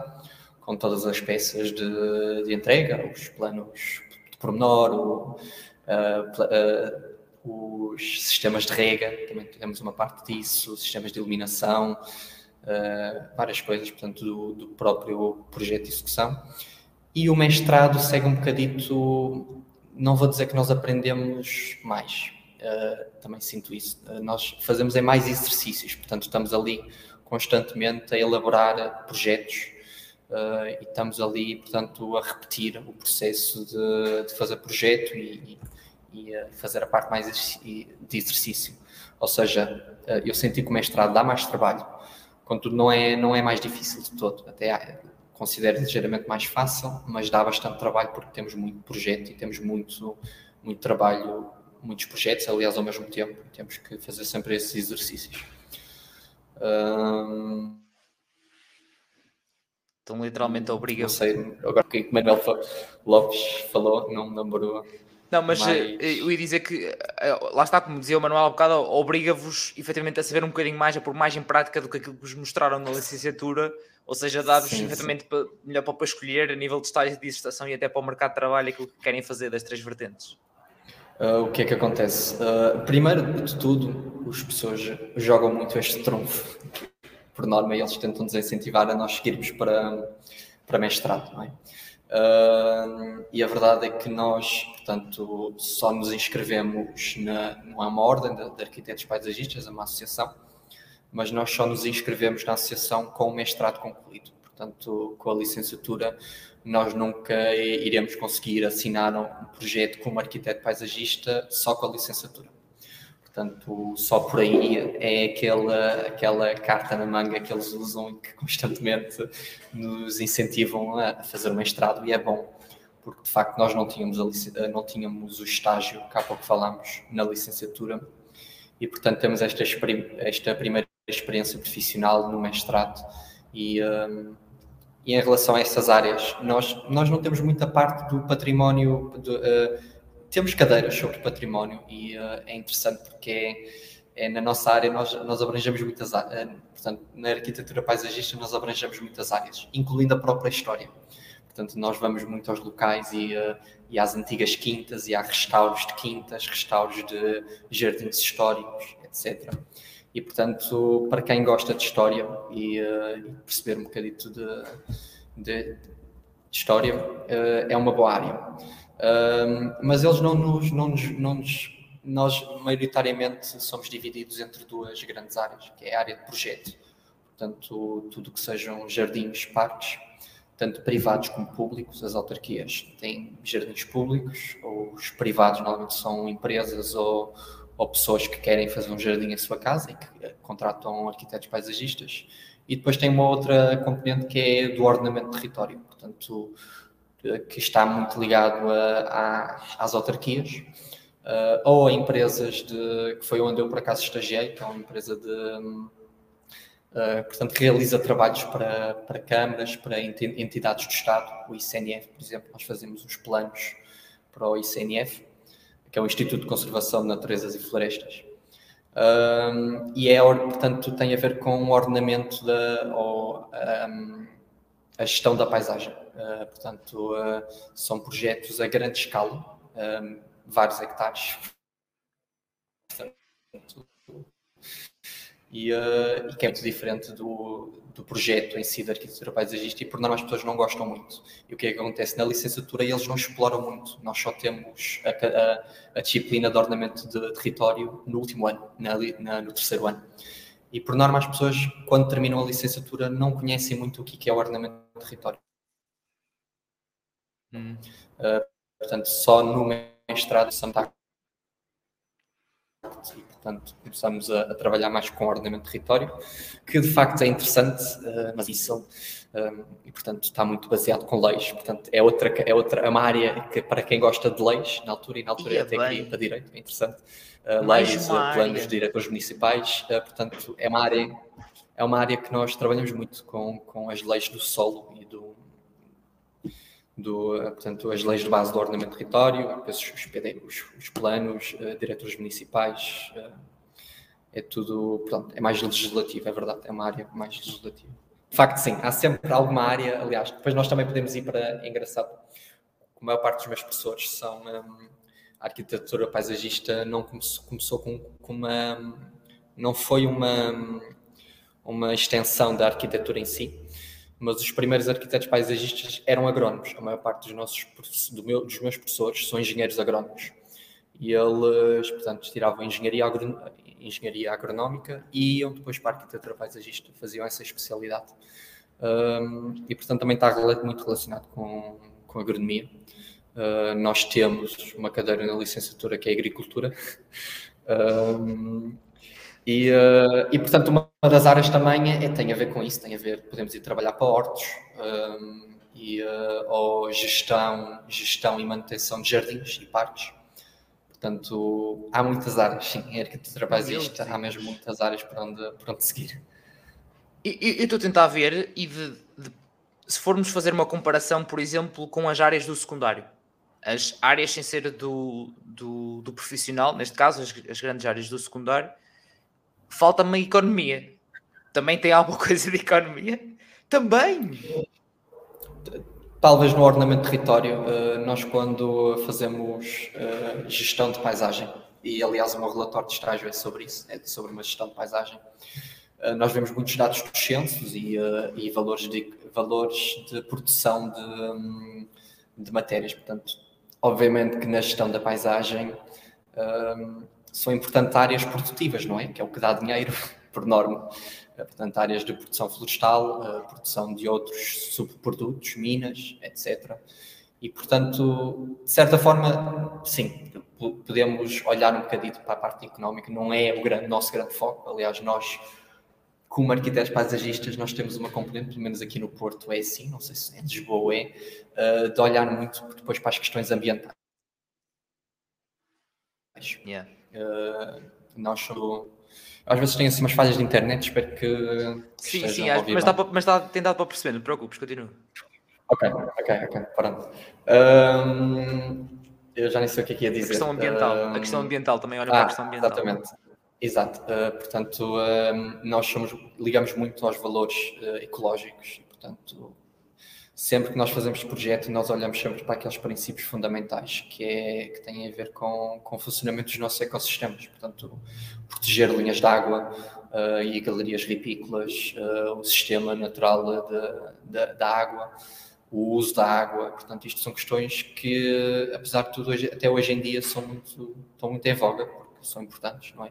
com todas as peças de, de entrega, os planos de pormenor, o, uh, os sistemas de rega, também temos uma parte disso, sistemas de iluminação, uh, várias coisas, portanto, do, do, próprio projeto de execução. E o mestrado segue um bocadito, não vou dizer que nós aprendemos mais, uh, também sinto isso. Uh, nós fazemos é mais exercícios, portanto, estamos ali constantemente a elaborar projetos e estamos ali, portanto, a repetir o processo de, de fazer projeto e, e, e, fazer a parte mais de exercício. Ou seja, uh, eu senti que o mestrado dá mais trabalho, Contudo, não é, não é mais difícil de todo. Até considero ligeiramente mais fácil, mas dá bastante trabalho porque temos muito projeto e temos muito, muito trabalho, muitos projetos, aliás, ao mesmo tempo. Temos que fazer sempre esses exercícios. Hum... Então, literalmente, obriga. Não sei, agora o que o Manuel Lopes falou, não me lembro não, mas eh, mais... eu ia dizer que, eh, lá está, como dizia o Manuel há bocado, obriga-vos efetivamente a saber um bocadinho mais, a pôr mais em prática do que aquilo que vos mostraram na licenciatura, ou seja, dar-vos efetivamente para, melhor para, para escolher a nível de estágio de dissertação e até para o mercado de trabalho aquilo que querem fazer das três vertentes. Uh, o que é que acontece? Uh, primeiro de tudo, as pessoas jogam muito este trunfo. Por norma, eles tentam nos incentivar a nós seguirmos para, para mestrado, não é? Uh, e a verdade é que nós, portanto, só nos inscrevemos na, não é uma ordem de, de arquitetos paisagistas, é uma associação, mas nós só nos inscrevemos na associação com o mestrado concluído. Portanto, com a licenciatura, nós nunca iremos conseguir assinar um projeto como arquiteto paisagista só com a licenciatura. Portanto, só por aí é aquela, aquela carta na manga que eles usam e que constantemente nos incentivam a fazer o mestrado e é bom, porque de facto nós não tínhamos, a, não tínhamos o estágio, cá há pouco falámos, na licenciatura e portanto temos esta, esta primeira experiência profissional no mestrado. E, um, e em relação a essas áreas, nós, nós não temos muita parte do património, do, uh, temos cadeiras sobre património e uh, é interessante porque é, é, na nossa área nós, nós abrangemos muitas áreas, uh, portanto, na arquitetura paisagista nós abrangemos muitas áreas, incluindo a própria história. Portanto, nós vamos muito aos locais e, uh, e às antigas quintas e há restauros de quintas, restauros de jardins históricos, etc. E, portanto, para quem gosta de história e, e perceber um bocadito de, de de história, uh, é uma boa área. Mas eles não nos, não nos, não nos, nós maioritariamente somos divididos entre duas grandes áreas, que é a área de projeto, portanto tudo que sejam jardins, parques, tanto privados como públicos, as autarquias têm jardins públicos, ou os privados normalmente são empresas ou, ou pessoas que querem fazer um jardim em sua casa e que contratam arquitetos paisagistas. E depois tem uma outra componente que é do ordenamento de território, portanto, que está muito ligado a, a, às autarquias uh, ou a empresas de, que foi onde eu por acaso estagiei, que é uma empresa de, uh, portanto, realiza trabalhos para, para câmaras, para entidades do Estado, o ICNF, por exemplo, nós fazemos os planos para o ICNF, que é o Instituto de Conservação de Naturezas e Florestas. Um, e é, portanto, tem a ver com o ordenamento da, ou, um, a gestão da paisagem. Uh, portanto, uh, são projetos a grande escala, um, vários hectares. E, uh, e, que é muito diferente do, do projeto em si da arquitetura paisagista e por norma as pessoas não gostam muito. E o que é que acontece? Na licenciatura eles não exploram muito, nós só temos a, a, a disciplina de ordenamento de território no último ano, na, na, no terceiro ano. E por norma as pessoas, quando terminam a licenciatura, não conhecem muito o que é o ordenamento de território. Hum. Uh, portanto, só no mestrado de Santa e, portanto, começamos a, a, trabalhar mais com ordenamento de território, que de facto é interessante, uh, mas isso, um, e portanto está muito baseado com leis, portanto é outra, é outra é uma área que para quem gosta de leis, na altura e na altura e é até bem. queria para direito, é interessante, uh, leis, uh, planos de diretores municipais, portanto é uma área é uma área que nós trabalhamos muito com, com as leis do solo e do, eh, portanto, as leis de base do ordenamento do território, os, os, os planos, uh, diretores municipais, uh, é tudo, portanto, é mais legislativo, é verdade, é uma área mais legislativa. De facto, sim, há sempre alguma área, aliás, depois nós também podemos ir para, é engraçado, a maior parte dos meus professores são, um, a arquitetura paisagista não começou, começou com, com uma, não foi uma, uma extensão da arquitetura em si, mas os primeiros arquitetos paisagistas eram agrónomos. A maior parte dos, nossos, do meu, dos meus professores são engenheiros agrónomos. E eles, portanto, tiravam engenharia, agron... engenharia agronómica e iam depois para a arquitetura paisagista, faziam essa especialidade. Um, e, portanto, também está muito relacionado com, com agronomia. Uh, nós temos uma cadeira na licenciatura que é agricultura. Um, e, uh, e portanto, uma das áreas também é, tem a ver com isso, tem a ver, podemos ir trabalhar para hortos, um, e, uh, ou gestão, gestão e manutenção de jardins e parques. Portanto, há muitas áreas, sim, em arquitetura paisagista, há mesmo muitas áreas para onde, para onde seguir. Eu estou a tentar ver, e de, de, se formos fazer uma comparação, por exemplo, com as áreas do secundário, as áreas sem ser do, do, do profissional, neste caso, as, as grandes áreas do secundário, falta-me economia. Também tem alguma coisa de economia? Também! Talvez no ordenamento de território, eh, nós quando fazemos eh, gestão de paisagem, e aliás o meu relatório de estágio é sobre isso, é sobre uma gestão de paisagem, eh, nós vemos muitos dados dos censos e, e valores, de, valores de produção de, hum, de matérias. Portanto, obviamente que na gestão da paisagem hum, são importantes áreas produtivas, não é? Que é o que dá dinheiro, por norma. Eh, portanto, áreas de produção florestal, eh, produção de outros subprodutos, minas, etc. E, portanto, de certa forma, sim, podemos olhar um bocadinho para a parte económica, não é o grande, nosso grande foco. Aliás, nós, como arquitetos paisagistas, nós temos uma componente, pelo menos aqui no Porto é assim, não sei se em Lisboa é, eh, de olhar muito depois para as questões ambientais. Yeah. Nós somos, às vezes tem assim umas falhas de internet, espero que. que sim, sim, acho, mas, dá para, mas dá, tem dado para perceber, não te preocupes, continua. Ok, ok, ok, pronto. Um, eu já nem sei o que é que ia dizer. A questão ambiental, um, a questão ambiental também olha ah, para a questão ambiental. Exatamente. Exato, uh, portanto, uh, nós somos, ligamos muito aos valores uh, ecológicos, portanto, sempre que nós fazemos projeto, nós olhamos sempre para aqueles princípios fundamentais que, é, que têm a ver com, com o funcionamento dos nossos ecossistemas. Portanto, proteger linhas de água uh, e galerias ripícolas, uh, o sistema natural da água, o uso da água. Portanto, isto são questões que, apesar de tudo, hoje, até hoje em dia são muito, estão muito em voga, porque são importantes, não é?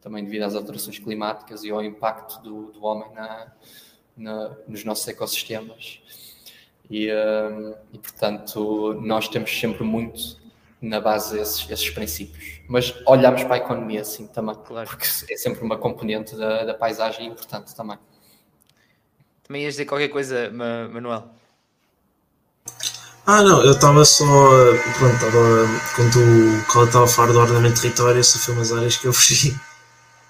Também devido às alterações climáticas e ao impacto do, do homem na, na, nos nossos ecossistemas. E, um, e, portanto, nós temos sempre muito na base esses, esses princípios. Mas olhamos para a economia assim também, claro. porque é sempre uma componente da, da paisagem importante também. Também ias dizer qualquer coisa, Manuel? Ah, não, eu estava só. Pronto, estava. Quando eu estava a falar do ordenamento de território, essas foi umas áreas que eu fugi.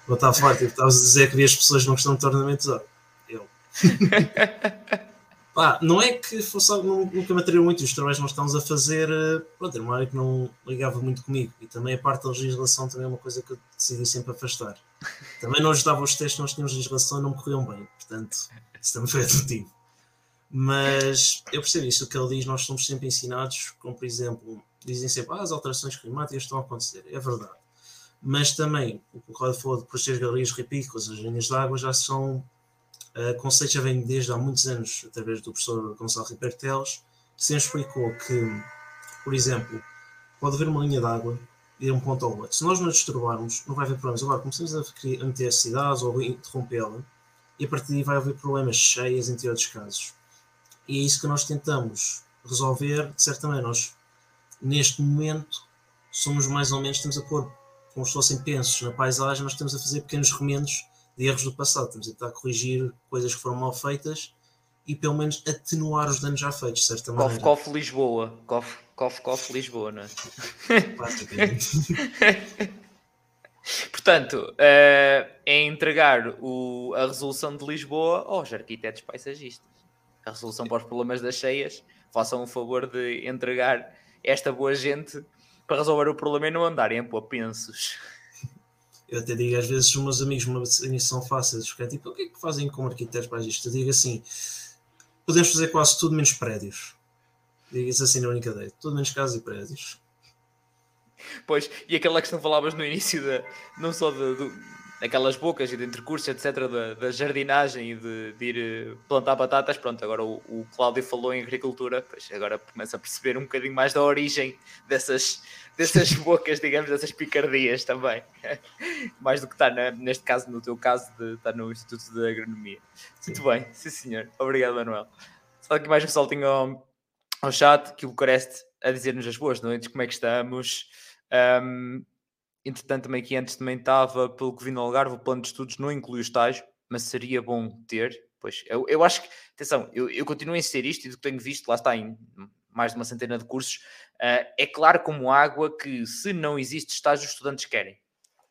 Eu estava a falar, tipo, estavas a dizer que as pessoas não gostam de ordenamento. Eu. Pá, não é que fosse algo nunca me atraiu muito, os trabalhos que nós estamos a fazer, eh, pronto, era uma área que não ligava muito comigo e também a parte da legislação também é uma coisa que eu decidi sempre afastar. Também não ajudava os testes, nós tínhamos legislação e não me corriam bem, portanto, isso também foi motivo. Mas eu percebo isso, que ele diz, nós somos sempre ensinados, como por exemplo, dizem sempre, ah, as alterações climáticas estão a acontecer, é verdade. Mas também, o que o Cláudio falou de proteger as galerias ripícolas, as linhas de água já são Conceito já vem desde há muitos anos, através do professor Gonçalo Ripertelos, que sempre explicou que, por exemplo, pode haver uma linha de água de um ponto ao outro. Se nós nos disturbarmos, não vai haver problemas. Agora, começamos a meter cidades ou interrompê-la, e a partir daí vai haver problemas cheias, entre outros casos. E é isso que nós tentamos resolver, de certa maneira. Nós, neste momento, somos mais ou menos, estamos a pôr, como se fossem pensos na paisagem, nós estamos a fazer pequenos remendos de erros do passado. Estamos a tentar corrigir coisas que foram mal feitas e pelo menos atenuar os danos já feitos, de certa maneira. Cof, cof, Lisboa. Cof, cof, cof, Lisboa, não é? Portanto, é entregar o, a resolução de Lisboa aos arquitetos paisagistas. A resolução para os problemas das cheias. Façam o favor de entregar esta boa gente para resolver o problema e não andarem a pôr pensos. Eu até digo, às vezes, os meus amigos me são fáceis, porque é tipo, o que é que fazem como arquitetos para isto? Eu digo assim, podemos fazer quase tudo menos prédios. Digo isso assim na brincadeira, tudo menos casas e prédios. Pois, e aquela questão que falavas no início, não só de, de aquelas bocas e de intercursos, etc., da, da jardinagem e de, de, ir eh, plantar batatas, pronto, agora o, o Cláudio falou em agricultura, pois agora começa a perceber um bocadinho mais da origem dessas, dessas bocas, digamos, dessas picardias também. mais do que está, na, neste caso, no teu caso, de estar no Instituto de Agronomia. Sim. Muito bem, sim senhor. Obrigado, Manuel. Só aqui mais um saltinho ao, ao chat, que o Bucareste a dizer-nos as boas noites, como é que estamos. Um, Entretanto, também aqui antes também estava, pelo que vi no Algarve, o plano de estudos não inclui o estágio, mas seria bom ter. Pois, eu, eu acho que, atenção, eu, eu continuo a insistir isto e do que tenho visto, lá está em mais de uma centena de cursos, é claro como água que se não existe estágio, os estudantes querem.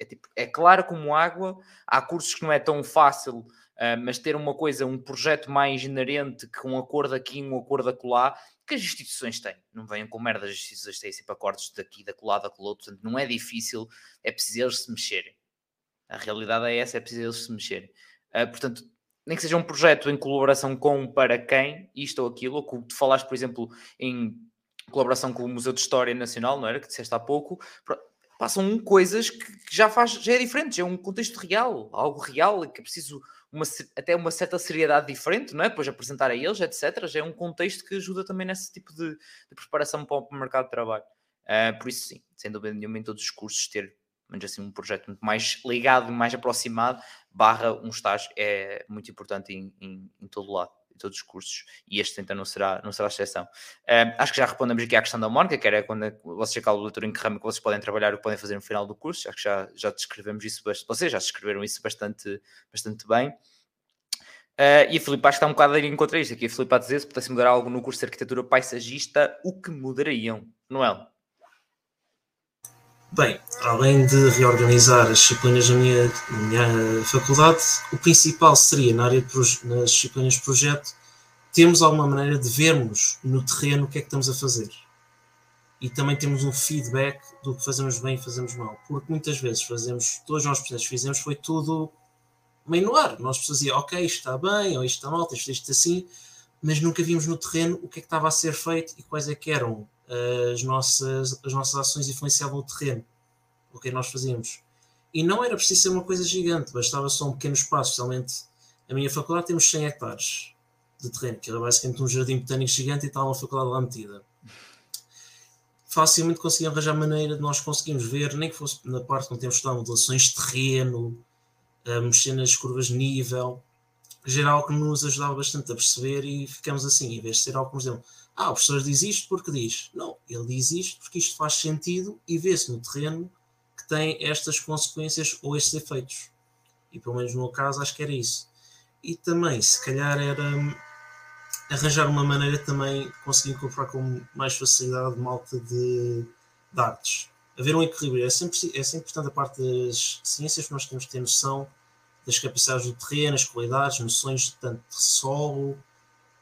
É, tipo, é claro como água, há cursos que não é tão fácil, uh, mas ter uma coisa, um projeto mais inerente que um acordo aqui, um acordo acolá, que as instituições têm. Não venham com merda, as instituições têm sempre acordos daqui, da colada, o outro, portanto não é difícil, é preciso eles se mexerem. A realidade é essa, é preciso eles se mexerem. Uh, portanto, nem que seja um projeto em colaboração com para quem, isto ou aquilo, ou que tu falaste, por exemplo, em colaboração com o Museu de História Nacional, não era? Que disseste há pouco, passam coisas que já faz, já é diferente, já é um contexto real, algo real, que é preciso uma, até uma certa seriedade diferente, não é? Depois apresentar a eles, etc. Já é um contexto que ajuda também nesse tipo de, de preparação para o, mercado de trabalho. Uh, por isso, sim, sem dúvida nenhuma, em todos os cursos, ter menos assim, um projeto muito mais ligado mais aproximado, barra um estágio, é muito importante em, em, em todo lado todos os cursos e este então não será, não será exceção. Uh, acho que já respondemos aqui à questão da Mónica, que era quando vocês acabam o doutor em que ramo que vocês podem trabalhar o que podem fazer no final do curso, acho que já, já descrevemos isso, vocês já descreveram isso bastante, bastante bem. Uh, e a Filipe acho que está um bocado a ir em contra isto aqui. A Filipe a dizer se pudesse mudar algo no curso de arquitetura paisagista, o que mudariam? Noel? Bem, além de reorganizar as disciplinas da minha, minha faculdade, o principal seria na área de, nas disciplinas de projeto, temos alguma maneira de vermos no terreno o que é que estamos a fazer. E também temos um feedback do que fazemos bem e fazemos mal. Porque muitas vezes fazemos, todos nós projetos fizemos foi tudo meio no ar. Nós fazíamos, ok, isto está bem, ou isto está mal, isto isto assim, mas nunca vimos no terreno o que é que estava a ser feito e quais é que eram as nossas, as nossas ações influenciavam o terreno, o que nós fazíamos. E não era preciso ser uma coisa gigante, bastava só um pequeno espaço, especialmente a minha faculdade temos 100 hectares. de terreno, que era basicamente um jardim botânico gigante e estava uma faculdade lá metida. Facilmente conseguiam arranjar maneira de nós conseguirmos ver, nem que fosse na parte onde temos estudado modelações de terreno, mexer nas curvas de nível, geral que nos ajudava bastante a perceber e ficamos assim, em vez de ser algo nos deu, ah, o professor diz isto porque diz. Não, ele diz isto porque isto faz sentido e vê-se no terreno que tem estas consequências ou estes efeitos. E pelo menos no meu caso acho que era isso. E também, se calhar, era hum, arranjar uma maneira também de conseguir incorporar com mais facilidade malta de, de artes. Haver um equilíbrio. É sempre, é sempre importante a parte das ciências, nós temos que ter noção das capacidades do terreno, as qualidades, noções de tanto de solo,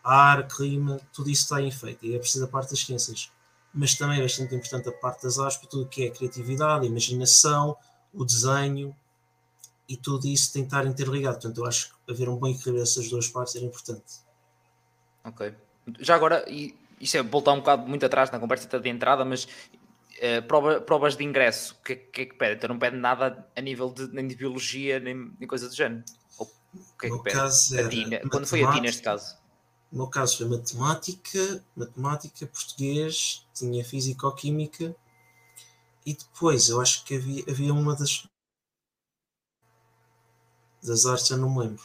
ar, clima, tudo isso está em efeito e é preciso a parte das ciências. Mas também é bastante importante a parte das artes, tudo que é a criatividade, a imaginação, o desenho e tudo isso tem que estar interligado. Portanto, eu acho que haver um bom equilíbrio dessas duas partes era importante. Ok. Já agora, e isso é voltar um bocado muito atrás na conversa de entrada, mas Uh, prova, provas de ingresso, o que, que, é que pede? Então não pede nada a nível de, nem de biologia, nem, nem coisa do género. Ou, o que é que pede? Quando foi a ti neste caso? No meu caso foi matemática, matemática, português, tinha físico-química e depois eu acho que havia, havia uma das das artes, eu não me lembro.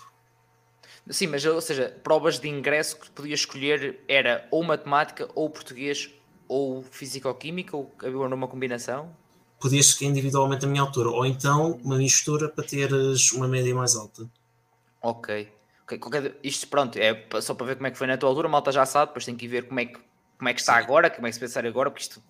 Sim, mas ou seja, provas de ingresso que podia escolher era ou matemática, ou português, ou físico-química, ou havia uma combinação? Podia escolher individualmente a minha altura, ou então uma mistura para teres uma média mais alta. Ok. Qualquer, isto pronto, é só para ver como é que foi na tua altura, malta já sabe, depois tem que ver como é que, como é que está agora, como é que se pensar agora, porque isto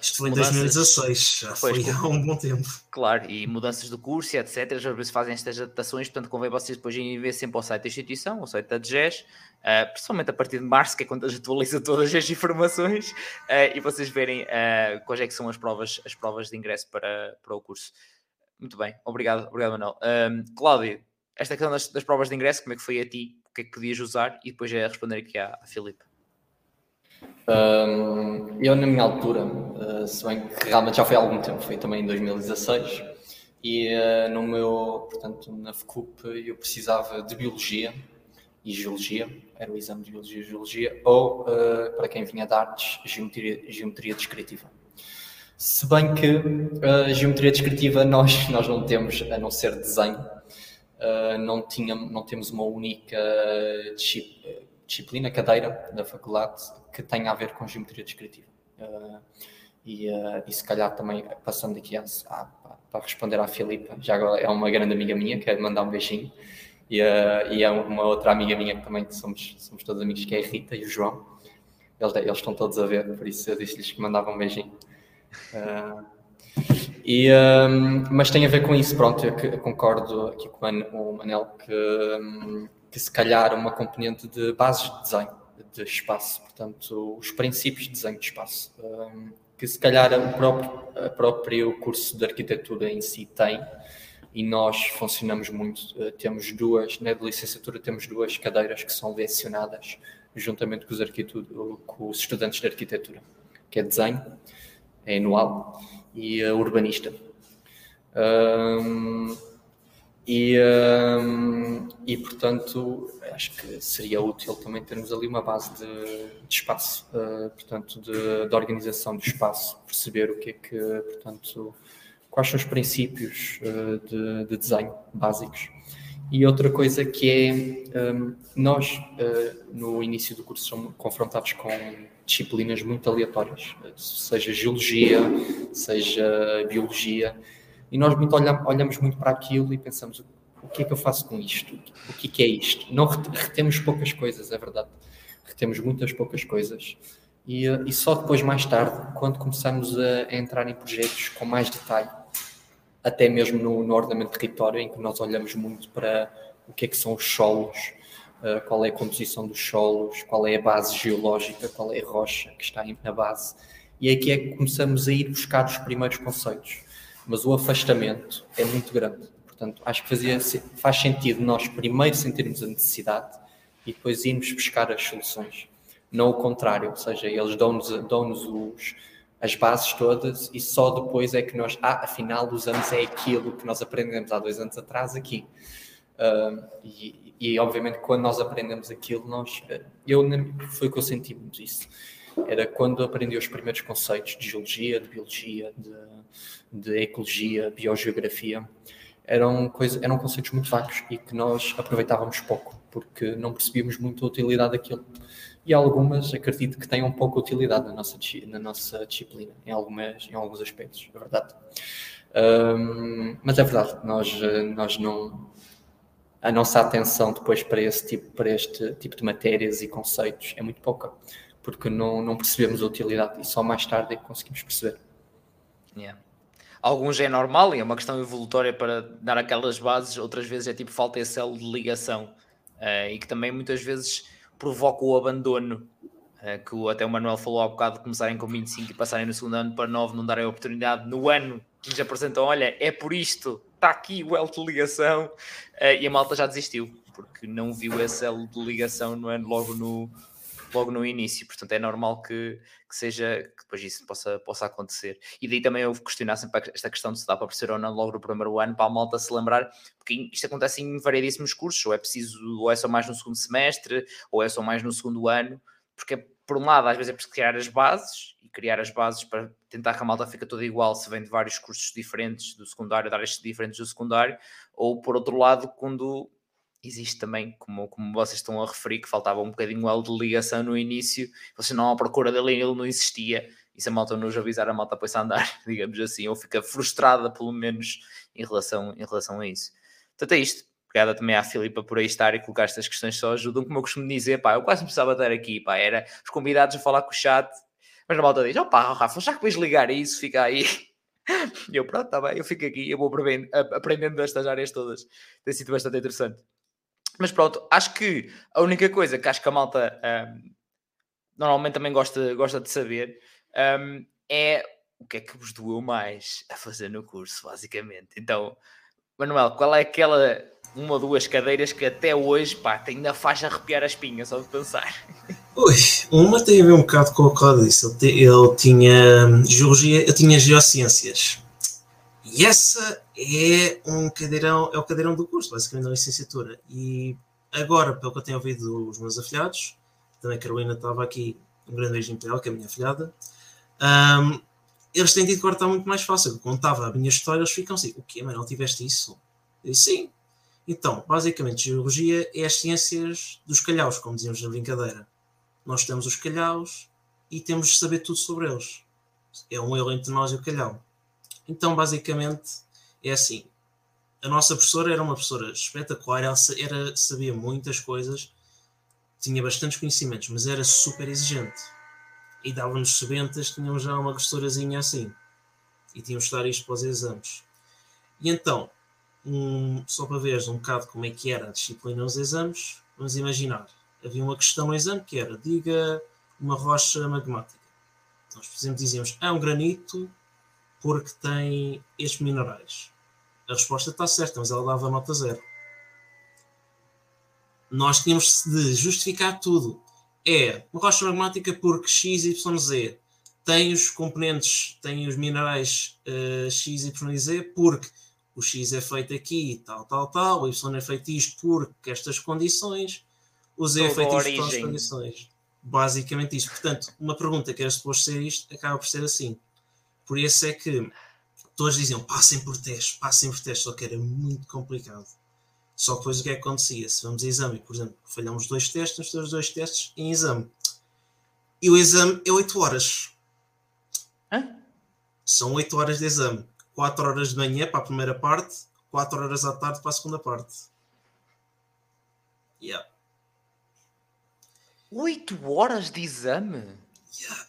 isto foi em 2016, já foi há um bom tempo. Claro, e mudanças do curso e etc. Às vezes fazem estas adaptações, portanto convém vocês depois irem ver sempre ao site da instituição, ao site da DGES, uh, principalmente a partir de março, que é quando atualiza todas as informações, uh, e vocês verem uh, quais é que são as provas, as provas de ingresso para, para o curso. Muito bem, obrigado, obrigado Manuel. Um, Cláudio, esta questão das, das, provas de ingresso, como é que foi a ti? O que é que podias usar? E depois é responder aqui à, à Filipe. Um, eu, na minha altura, uh, se bem que realmente já foi há algum tempo, foi também em 2016, e uh, no meu, portanto, na FCUP, eu precisava de Biologia e Geologia, era o exame de Biologia e Geologia, ou, uh, para quem vinha de artes, Geometria, geometria Descritiva. Se bem que a Geometria Descritiva nós, nós não temos, a não ser desenho, não, tínhamos, não temos uma única disciplina, cadeira da faculdade que tenha a ver com geometria descritiva. Uh, e, uh, e se calhar também, passando aqui a, para responder à Filipa, já agora é uma grande amiga minha, quero mandar um beijinho, e, e é uma outra amiga minha que também somos, somos todos amigos, que é a Rita e o João. Eles, eles estão todos a ver, por isso eu disse-lhes que mandavam um beijinho. E, um, mas tem a ver com isso, pronto, eu, eu concordo aqui com o Manel que, um, que se calhar uma componente de bases de desenho de espaço, portanto, os princípios de desenho de espaço, um, que se calhar o próprio, próprio curso de arquitetura em si tem, e nós funcionamos muito. Uh, temos duas, na licenciatura, temos duas cadeiras que são lecionadas juntamente com os, com os estudantes de arquitetura, que é desenho, é anual, e uh, urbanista. Um, e, um, e portanto, acho que seria útil também termos ali uma base de, de espaço, uh, portanto, de, de, organização do espaço, perceber o que é que, portanto, quais são os princípios uh, de, de, desenho básicos. E outra coisa que é, um, nós uh, no início do curso somos confrontados com disciplinas muito aleatórias, seja geologia, seja biologia, e nós muito olhamos, olhamos muito para aquilo e pensamos o que é que eu faço com isto? O que, é que é isto? Não retemos poucas coisas, é verdade. Retemos muitas poucas coisas. E, e só depois, mais tarde, quando começamos a, a, entrar em projetos com mais detalhe, até mesmo no, no ordenamento de território, em que nós olhamos muito para o que é que são os solos, uh, qual é a composição dos solos, qual é a base geológica, qual é a rocha que está na base. E aqui é que começamos a ir buscar os primeiros conceitos mas o afastamento é muito grande. Portanto, acho que fazia, faz sentido nós primeiro sentirmos a necessidade e depois irmos buscar as soluções. Não o contrário, ou seja, eles dão-nos dão as bases todas e só depois é que nós, ah, afinal, usamos é aquilo que nós aprendemos há dois anos atrás aqui. Uh, e, e obviamente quando nós aprendemos aquilo, nós, eu, foi que eu senti muito isso. Era quando aprendi os primeiros conceitos de geologia, de biologia, de, de ecologia, biogeografia, eram, coisa, eram conceitos muito vagos e que nós aproveitávamos pouco, porque não percebíamos muito a utilidade daquilo. E algumas acredito que tenham pouca utilidade na nossa, na nossa disciplina, em, algumas, em alguns aspectos, é verdade. Um, mas é verdade, nós, nós não. A nossa atenção depois para, esse tipo, para este tipo de matérias e conceitos é muito pouca, porque não, não percebemos a utilidade e só mais tarde é que conseguimos perceber. Yeah alguns é normal e é uma questão evolutória para dar aquelas bases, outras vezes é tipo falta esse elo de ligação uh, e que também muitas vezes provoca o abandono. Uh, que até o Manuel falou há bocado de começarem com 25 e passarem no segundo ano para 9, não darem a oportunidade no ano que nos apresentam. Olha, é por isto, está aqui o elo de ligação, uh, e a malta já desistiu porque não viu esse elo de ligação no logo no, logo no início, portanto é normal que, que seja que depois isso possa, possa acontecer. E daí também eu questionar sempre esta questão de se dá para perceber ou não logo no primeiro ano, para a malta se lembrar, porque isto acontece em variedíssimos cursos, ou é preciso, ou é só mais no segundo semestre, ou é só mais no segundo ano, porque por um lado às vezes é preciso criar as bases criar as bases para tentar que a malta fique toda igual se vem de vários cursos diferentes do secundário, dar estes diferentes do secundário, ou por outro lado, quando existe também, como, como vocês estão a referir, que faltava um bocadinho elo de ligação no início, vocês não à procura dele ele não existia, e se a malta nos avisar, a malta põe-se a andar, digamos assim, ou fica frustrada, pelo menos, em relação, em relação a isso. Portanto, é isto. Obrigada também à Filipa por aí estar e colocar estas questões só ajudam, como eu costumo dizer, pá, eu quase me precisava estar aqui, pá, era os convidados a falar com o chat, mas a malta diz, opá, Rafa, já que vais ligar isso, fica aí. E eu, pronto, está bem, eu fico aqui, eu vou aprendendo destas áreas todas. Tem sido bastante interessante. Mas pronto, acho que a única coisa que acho que a malta um, normalmente também gosta, gosta de saber um, é o que é que vos doeu mais a fazer no curso, basicamente. Então, Manuel, qual é aquela uma ou duas cadeiras que até hoje pá, ainda faz arrepiar a espinha só de pensar? Ui, uma tem a ver um bocado com o que eu disse. Ele, ele tinha hum, geologia, eu tinha geociências. E essa é um cadeirão, é o cadeirão do curso, basicamente da licenciatura. E agora, pelo que eu tenho ouvido os meus afilhados, também a Carolina estava aqui, um grande beijinho para ela, que é a minha afilhada, um, eles têm agora está muito mais fácil. Eu contava a minha história, eles ficam assim: o quê, mas não tiveste isso? Eu disse, sim. Então, basicamente, geologia é as ciências dos calhaus, como dizíamos na brincadeira. Nós temos os calhaus e temos de saber tudo sobre eles. É um erro entre nós e o calhau. Então, basicamente, é assim. A nossa professora era uma professora espetacular, ela era, sabia muitas coisas, tinha bastantes conhecimentos, mas era super exigente. E dava-nos sebentas, tínhamos já uma gostorazinha assim. E tínhamos de estar isto para os exames. E então, um, só para ver um bocado como é que era a disciplina nos exames, vamos imaginar. Havia uma questão no exame que era, diga uma rocha magmática. Nós, por exemplo, dizíamos, é um granito porque tem estes minerais. A resposta está certa, mas ela dava nota zero. Nós tínhamos de justificar tudo. É uma rocha magmática porque X, Y, Z tem os componentes, tem os minerais uh, X, Y e Z porque o X é feito aqui, tal, tal, tal, o Y é feito isto porque estas condições, o Z é feito isto por estas condições. Basicamente isto. Portanto, uma pergunta que era suposto ser isto acaba por ser assim. Por isso é que todos diziam passem por testes, passem por testes, só que era muito complicado. Só que depois o que é que acontecia? Se vamos a exame, por exemplo, falhamos dois testes, nós temos dois testes em exame. E o exame é 8 horas. Hã? São 8 horas de exame. 4 horas de manhã para a primeira parte, 4 horas à tarde para a segunda parte. Yeah. 8 horas de exame? Yeah.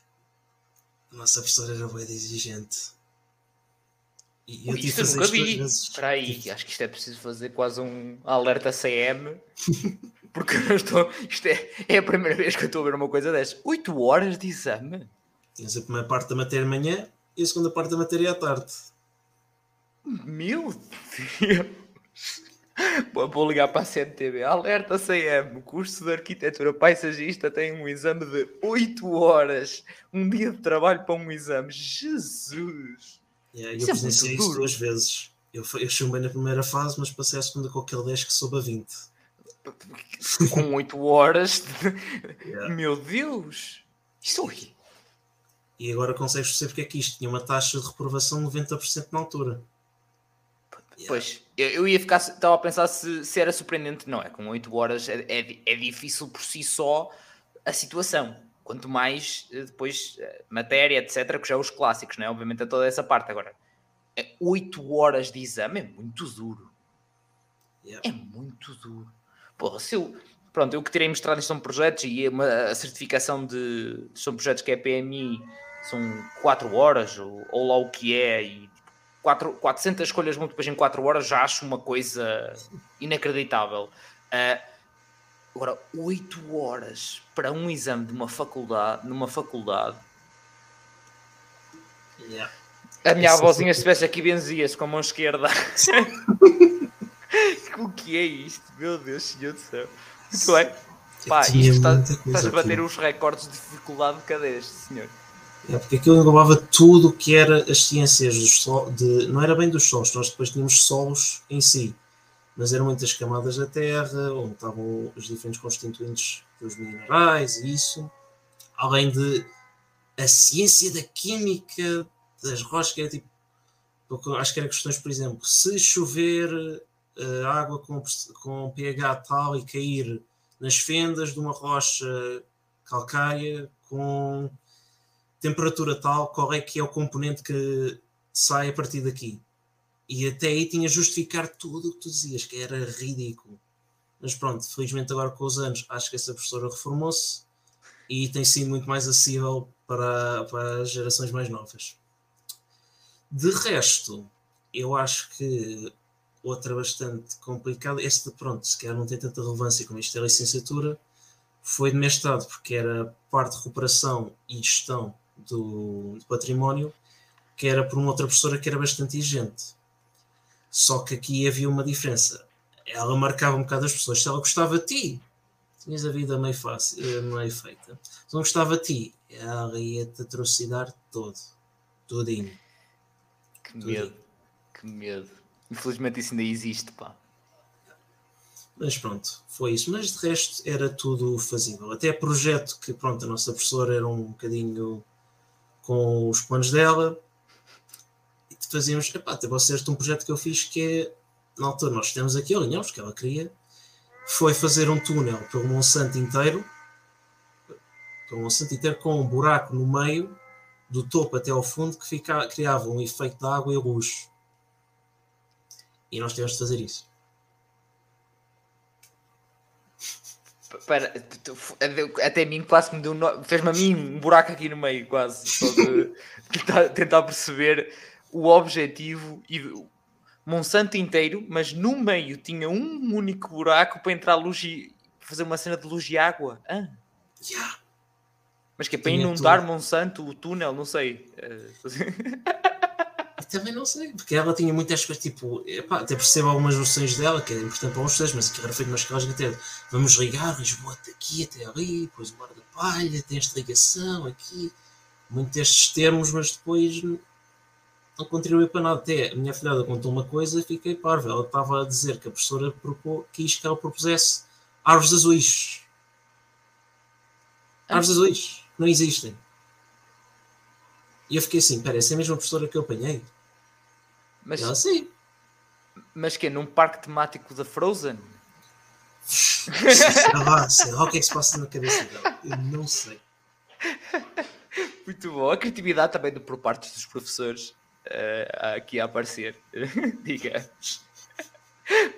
A nossa professora era bem exigente. E eu Ui, isto eu nunca vi. Espera aí, acho que isto é preciso fazer quase um alerta CM. Porque eu estou, isto é, é a primeira vez que eu estou a ver uma coisa dessas. 8 horas de exame? Tinhas a primeira parte da matéria de manhã e a segunda parte da matéria à tarde. Meu Deus! Vou ligar para a CNTV. Alerta CM, curso de arquitetura paisagista tem um exame de 8 horas. Um dia de trabalho para um exame. Jesus! Yeah, eu é presenciei isso duas vezes. Eu, eu chumbei na primeira fase, mas passei a segunda com aquele 10 que soube a 20. com 8 horas. De... Yeah. Meu Deus! Isto é horrível. E agora consegues perceber porque é que isto tinha uma taxa de reprovação de 90% na altura. Pois, eu, eu ia ficar, estava a pensar se, se era surpreendente, não é? Com 8 horas é, é, é, difícil por si só a situação. Quanto mais eh, depois eh, matéria, etc., que já é os clássicos, não é? Obviamente, a toda essa parte. Agora, 8 é horas de exame é muito duro. Yeah. É muito duro. Porra, se eu. Pronto, eu que tirei mostrado são projetos e uma, a certificação de. São projetos que é PMI, são 4 horas, ou, ou lá o que é, e 4, 400 escolhas múltiplas em 4 horas já acho uma coisa inacreditável. Uh, agora, 8 horas para um exame de uma faculdade, numa faculdade. Yeah. A minha Isso avózinha, se estivesse aqui, benzia-se com a mão esquerda. o que é isto? Meu Deus, Senhor do céu. Muito bem. Pá, isto está, estás a bater os recordes de dificuldade de cada este, senhor. É, porque aquilo englobava tudo o que era as ciências dos sol, de, não era bem dos solos, nós depois tínhamos solos em si, mas eram muitas camadas da Terra, onde estavam os diferentes constituintes dos minerais e isso, além de a ciência da química das rochas, que era tipo, acho que era questões, por exemplo, se chover uh, água com, com pH tal e cair nas fendas de uma rocha calcária com temperatura tal, qual é que é o componente que sai a partir daqui. E até aí tinha justificar tudo o que tu dizias, que era ridículo. Mas pronto, felizmente agora com os anos, acho que essa professora reformou-se e tem sido muito mais acessível para, para as gerações mais novas. De resto, eu acho que outra bastante complicada, esta pronto, se calhar não tem tanta relevância como isto é licenciatura, foi de mestrado, porque era parte de recuperação e gestão do, do património, que era por uma outra professora que era bastante exigente. Só que aqui havia uma diferença. Ela marcava um bocado as pessoas. Se ela gostava de ti, tinhas a vida meio fácil, eh, meio feita. Se não gostava de ti, ela ia-te atrocidar todo. Tudinho. Que Tudinho. medo. Que medo. Infelizmente isso ainda existe, pá. Mas pronto, foi isso. Mas de resto era tudo fazível. Até projeto que, pronto, a nossa professora era um bocadinho com os planos dela fazíamos, epá, até vocês um projeto que eu fiz que é, na altura nós temos aqui, alinhamos, que ela queria, foi fazer um túnel pelo Monsanto inteiro, pelo Monsanto inteiro com um buraco no meio, do topo até ao fundo, que fica, criava um efeito de água e luz. E nós tivemos de fazer isso. Para, até a mim quase me deu um, fez-me a mim um buraco aqui no meio, quase. Só de tentar, tentar perceber o objetivo e Monsanto inteiro, mas no meio tinha um único buraco para entrar luz e fazer uma cena de luz e água. Ah. Yeah. Mas que é para inundar tudo. Monsanto o túnel, não sei. também não sei, porque ela tinha muitas coisas, tipo, epá, até percebo algumas noções dela, que é importante para vocês, mas aquilo era feito umas escalas até vamos ligar Lisboa aqui até ali, depois o bar da palha, tem esta ligação aqui, muitos destes termos, mas depois não contribuiu para nada. Até a minha filhada contou uma coisa e fiquei parva. Ela estava a dizer que a professora propô, quis que ela propusesse árvores azuis. Árvores azuis não existem. E eu fiquei assim, essa é a mesma professora que eu apanhei? Mas, ela sim. Mas que é num parque temático da Frozen? sei lá, sei lá o que é que se passa na cabeça dela. Eu não sei. Muito bom. A criatividade também do, por parte dos professores uh, aqui a aparecer, digamos.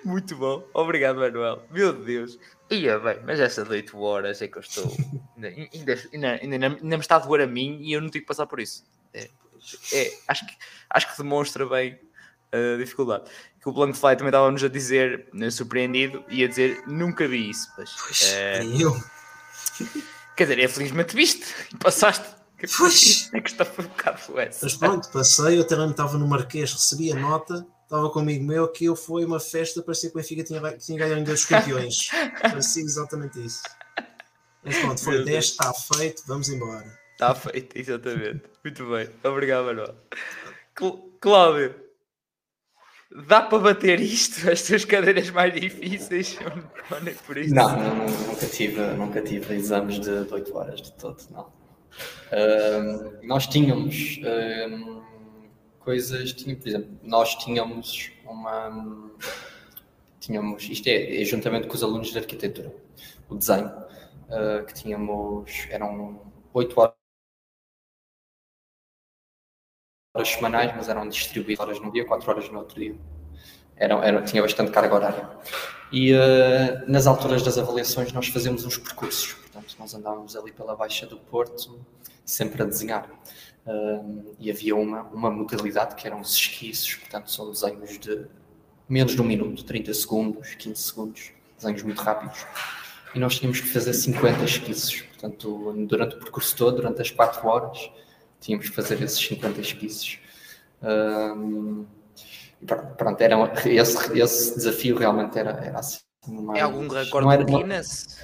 Muito bom. Obrigado, Manuel. Meu Deus. Ia bem, mas essa de 8 horas é que eu estou. ainda, ainda, ainda, ainda, me está a doer a mim e eu não tenho que passar por isso. É, é, acho, que, acho que demonstra bem a dificuldade. Que o Blankfly também estava-nos a dizer, né, surpreendido, e a dizer nunca vi isso. Pois, pois é... eu. Quer dizer, é felizmente viste e passaste. A questão foi um bocado essa. Mas pronto, passei, eu também estava no Marquês, recebi a nota, estava comigo meu, que eu fui uma festa, parecia que o Benfica tinha, tinha ganho dos campeões. parecia exatamente isso. Mas pronto, foi 10, está feito, vamos embora. Está feito, exatamente. Muito bem. Obrigado, Manuel. Cláudio. dá para bater isto? As tuas cadeiras mais difíceis? Não, nem por isso. Não, não, nunca, tive, nunca tive exames de, de 8 horas de todo, não. Nós tínhamos uh, coisas, tinha, por exemplo, nós tínhamos uma. Tínhamos, isto é, é juntamente com os alunos de arquitetura, o desenho, uh, que tínhamos, eram 8 horas horas semanais, mas eram distribuídas horas num dia, 4 horas no outro dia. Era, era, tinha bastante carga horária. E uh, nas alturas das avaliações nós fazemos uns percursos, portanto nós andávamos ali pela Baixa do Porto, sempre a desenhar. Uh, e havia uma, uma modalidade que eram os esquiços, portanto são desenhos de menos de um minuto, 30 segundos, 15 segundos, desenhos muito rápidos. E nós tínhamos que fazer 50 esquiços, portanto durante o percurso todo, durante as 4 horas, tínhamos que fazer esses 50 esquiços. Um, pronto, era, esse, esse desafio realmente era, era assim. Uma, é algum recorde era, Guinness?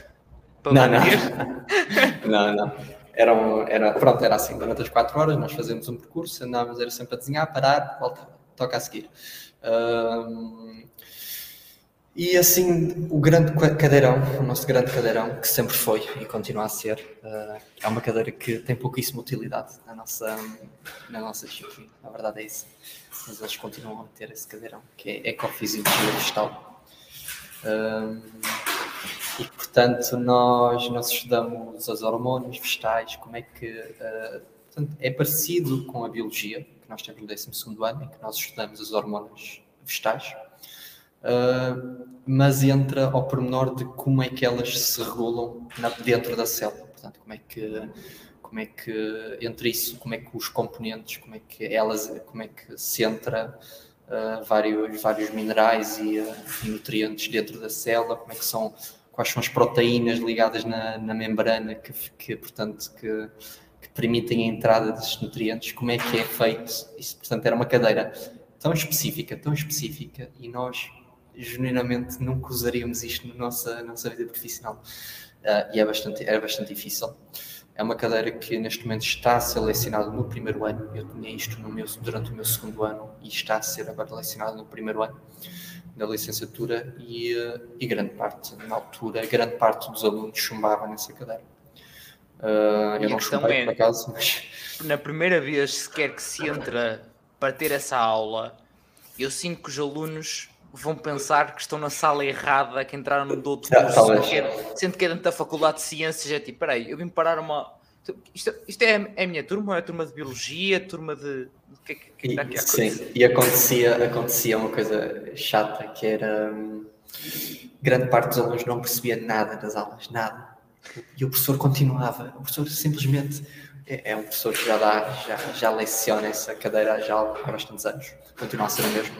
Não, não. não, não. Era, um, era, pronto, era assim, durante as 4 horas nós fazíamos um percurso, andávamos era sempre a desenhar, parar, voltar, toca a seguir. Um, e assim, o grande cadeirão, o nosso grande cadeirão, que sempre foi e continua a ser, uh, é uma cadeira que tem pouquíssima utilidade na nossa, na nossa disciplina, na verdade é isso. Mas eles continuam a ter esse cadeirão, que é Ecofisiologia Vegetal. Uh, e portanto, nós, nós estudamos os hormônios vegetais, como é que. Uh, portanto, é parecido com a biologia, que nós temos no 12 ano, em que nós estudamos os hormônios vegetais uh, mas entra ao pormenor de como é que elas se regulam na, dentro da célula. Portanto, como é que como é que entre isso, como é que os componentes, como é que elas, como é que se entra uh, vários vários minerais e, uh, e, nutrientes dentro da célula, como é que são quais são as proteínas ligadas na, na membrana que, que portanto que, que permitem a entrada desses nutrientes, como é que é feito isso, portanto era uma cadeira tão específica, tão específica e nós genuinamente nunca usaríamos isto na nossa, nossa vida profissional. Uh, e é bastante, era bastante difícil. É uma cadeira que neste momento está a ser lecionada no primeiro ano. Eu tinha isto no meu, durante o meu segundo ano e está a ser agora lecionada no primeiro ano da licenciatura e, uh, e grande parte, na altura, grande parte dos alunos chumbava nessa cadeira. Uh, eu não chumbei, é, por acaso, mas... Na primeira vez sequer que se entra para ter essa aula, eu sinto que os alunos vão pensar que estão na sala errada, que entraram no outro curso, que é, sendo que é dentro da Faculdade de Ciências, é tipo, peraí, eu vim parar uma... Isto, isto é, é a minha turma, é a turma de Biologia, turma de... O que é que, que aqui a Sim, e acontecia, acontecia uma coisa chata, que era... Hum, grande parte dos alunos não percebia nada das aulas, nada. E o professor continuava, o professor simplesmente... É, é um professor que já dá, já, já leciona essa cadeira já há bastantes anos, continua a ser o mesmo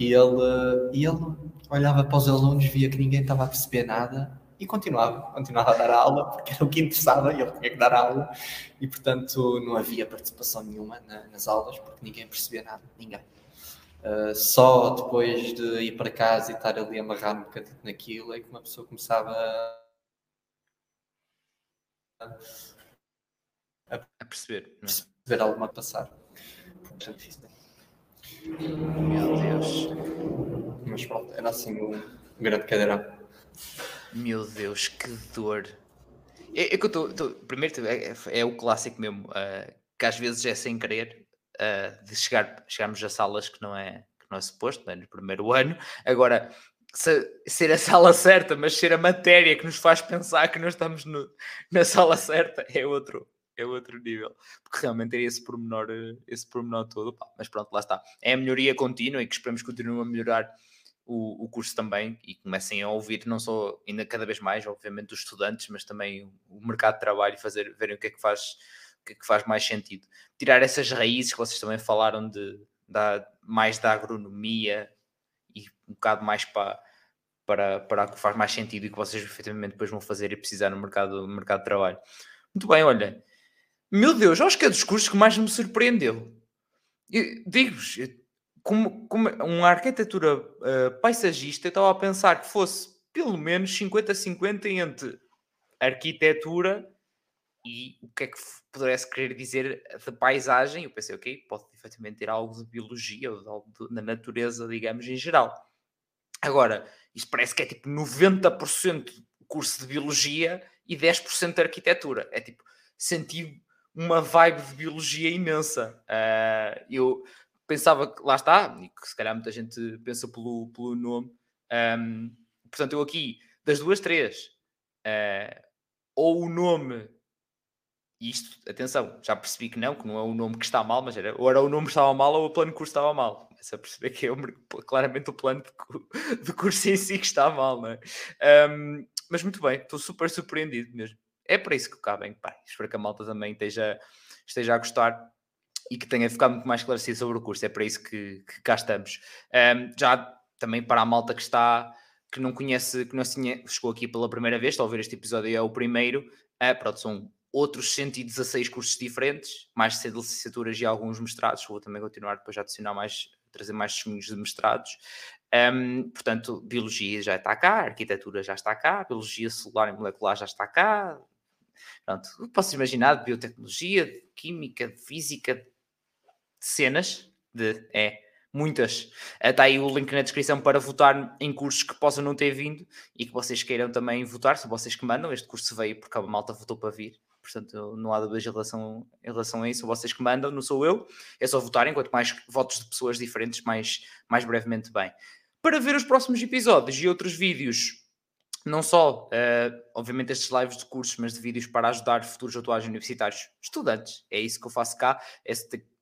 e ele, e ele olhava para os alunos, via que ninguém estava a perceber nada e continuava, continuava a dar a aula, porque era o que interessava e ele tinha que dar a aula. E, portanto, não havia participação nenhuma na, nas aulas, porque ninguém percebia nada, ninguém. Uh, só depois de ir para casa e estar ali amarrado um bocadinho naquilo é que uma pessoa começava a, a, perceber, é? perceber alguma passar. Portanto, meu Deus. Mas pronto, era assim um grande cadeirão. Meu Deus, que dor. É, é que eu estou. Primeiro, é, é, o clássico mesmo, uh, que às vezes é sem querer, uh, de chegar, chegarmos a salas que não é, que não é suposto, não é? no primeiro ano. Agora, se, ser a sala certa, mas ser a matéria que nos faz pensar que não estamos no, na sala certa, é outro, é outro nível, porque realmente é esse pormenor, eh, esse pormenor todo, pá, mas pronto, lá está. É a melhoria contínua e que esperamos que continue a melhorar o, o curso também e comecem a ouvir não só ainda cada vez mais, obviamente, os estudantes, mas também o mercado de trabalho e fazer, verem o que é que faz, o que é que faz mais sentido. Tirar essas raízes que vocês também falaram de, da, mais da agronomia e um bocado mais para para, para que faz mais sentido e que vocês efetivamente depois vão fazer e precisar no mercado, no mercado de trabalho. Muito bem, olha, meu Deus, acho que é dos cursos que mais me surpreendeu. Digo-vos, como, como uma arquitetura uh, paisagista, eu estava a pensar que fosse pelo menos 50-50 entre arquitetura e o que é que pudesse querer dizer de paisagem. Eu pensei, ok, pode efetivamente ter algo de biologia ou de algo de, da natureza, digamos, em geral. Agora, isto parece que é tipo 90% curso de biologia e 10% de arquitetura. É tipo, senti uma vibe de biologia imensa. Uh, eu pensava que lá está, e que se calhar muita gente pensa pelo, pelo nome. Um, portanto, eu aqui, das duas, três, uh, ou o nome isto, atenção, já percebi que não, que não é o nome que está mal, mas era, ou era o nome que estava mal ou o plano de curso estava mal. Começo a perceber que é claramente o plano de, de, curso em si que está mal, não é? Um, mas muito bem, estou super surpreendido mesmo. É para isso que cá bem, pá. Espero que a malta também esteja, esteja a gostar e que tenha ficado muito mais esclarecido sobre o curso. É para isso que, que cá estamos. Um, já também para a malta que está, que não conhece, que não tinha, chegou aqui pela primeira vez, está a ouvir este episódio é o primeiro. Uh, pronto, são outros 116 cursos diferentes, mais de licenciaturas e alguns mestrados. Vou também continuar depois a adicionar mais, trazer mais testemunhos de mestrados. Um, portanto, biologia já está cá, arquitetura já está cá, biologia celular e molecular já está cá. Pronto, posso imaginar de biotecnologia, de química, de física, de cenas, de é muitas. Está aí o link na descrição para votar em cursos que possam não ter vindo e que vocês queiram também votar, são vocês que mandam. Este curso veio porque a malta votou para vir portanto não há dúvidas em relação, em relação a isso, vocês que mandam, não sou eu, é só votarem, quanto mais votos de pessoas diferentes, mais, mais brevemente bem. Para ver os próximos episódios e outros vídeos, não só, uh, obviamente, estes lives de cursos, mas de vídeos para ajudar futuros atuais universitários, estudantes, é isso que eu faço cá, é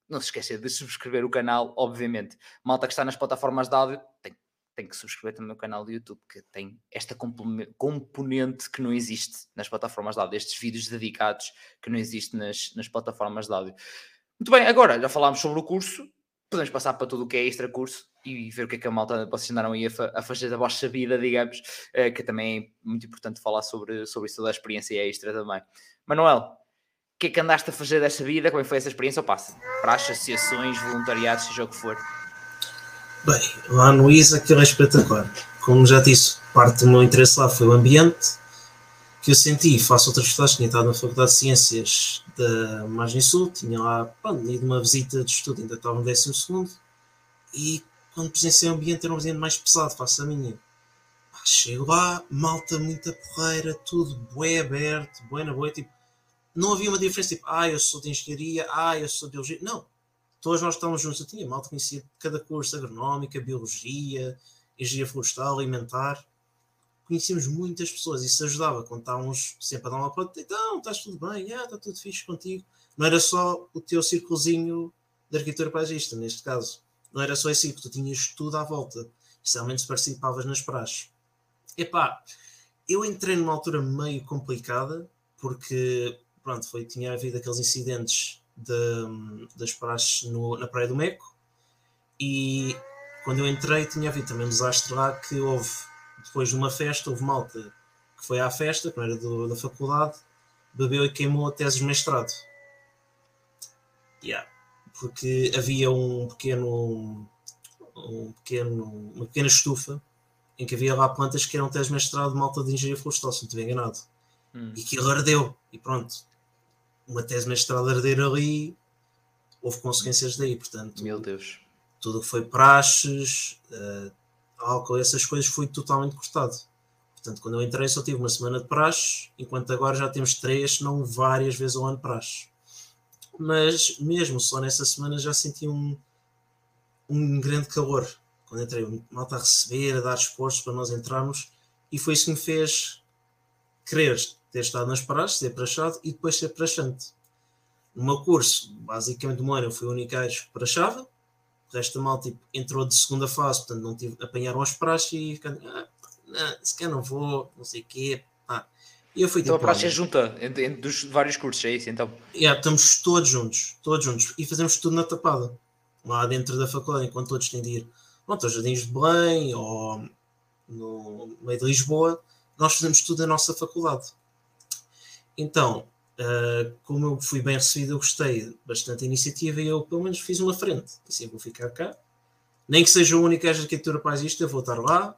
não se esqueça de subscrever o canal, obviamente. Malta que está nas plataformas de áudio, tem tem que subscrever também o canal do YouTube, que tem esta componente que não existe nas plataformas de áudio, estes vídeos dedicados que não existe nas, nas plataformas de áudio. Muito bem, agora já falámos sobre o curso, podemos passar para tudo o que é extra curso e ver o que é que a malta vocês andaram aí a, fa a fazer da vossa vida, digamos, uh, que também é muito importante falar sobre, sobre isso da experiência extra também. Manuel, o que é que andaste a fazer dessa vida? Como é foi essa experiência? Ou passa? Para associações, voluntariados, seja o que for. Bem, lá no ISA aquilo é espetacular. Como já disse, parte do meu interesse lá foi o ambiente, que eu senti, faço outras faculdades, tinha estado na Faculdade de Ciências da Margem Sul, tinha lá, pronto, ido uma visita de estudo, ainda estava no 12 segundo, e quando presenciei o ambiente era um ambiente mais pesado, faço a minha. chego lá, malta, muita porreira, tudo bué aberto, bué na boa, tipo, não havia uma diferença, tipo, ah, eu sou de engenharia, ah, eu sou de biologia, não, todos nós estávamos juntos. Eu tinha mal conhecia cada curso agronómica, biologia, engenharia florestal, alimentar. Conhecíamos muitas pessoas e isso ajudava quando estávamos sempre a dar uma ponta. Então, estás tudo bem, ah, está tudo fixe contigo. Não era só o teu círculozinho de arquitetura paisagista, neste caso. Não era só esse círculo, tu tinhas tudo à volta. Especialmente se participavas nas praxes. Epá, eu entrei numa altura meio complicada, porque, pronto, foi, tinha havido aqueles incidentes de, das praxes no, na Praia do Meco e quando eu entrei tinha havido também um desastre lá que houve, depois de uma festa, houve malta que foi à festa, que não era do, da faculdade, bebeu e queimou a tese de mestrado. Yeah. Porque havia um pequeno, um pequeno, uma pequena estufa em que havia lá plantas que eram mestrado de malta de engenharia florestal, se não estiver enganado. Hum. E aquilo ardeu. E pronto, uma tese mestrado arder ali, houve consequências daí, portanto. Meu Deus. Tudo que foi praxes, uh, álcool, essas coisas foi totalmente cortado. Portanto, quando eu entrei só tive uma semana de praxes, enquanto agora já temos três, se não várias vezes ao ano praxes. Mas mesmo só nessa semana já senti um, um grande calor. Quando entrei, malta a receber, a dar esforços para nós entrarmos, e foi isso que me fez querer ter estado nas praxes, ser prachado e depois ser prachante. No meu curso, basicamente, um ano eu fui o único gajo que prachava, o resto da mal tipo, entrou de segunda fase, portanto não tive, apanharam as praxes e ficando, ah, não, se quer não vou, não sei o quê. E eu fui então tipo, a praxe é junta entre, entre dos vários cursos, é isso então? Yeah, estamos todos juntos, todos juntos, e fazemos tudo na tapada, lá dentro da faculdade, enquanto todos têm de ir pronto, aos Jardins de Belém ou no meio de Lisboa, nós fazemos tudo na nossa faculdade. Então, uh, como eu fui bem recebido, eu gostei bastante da iniciativa e eu, pelo menos, fiz uma frente. Assim, vou ficar cá. Nem que seja o único de arquitetura paisista, eu vou estar lá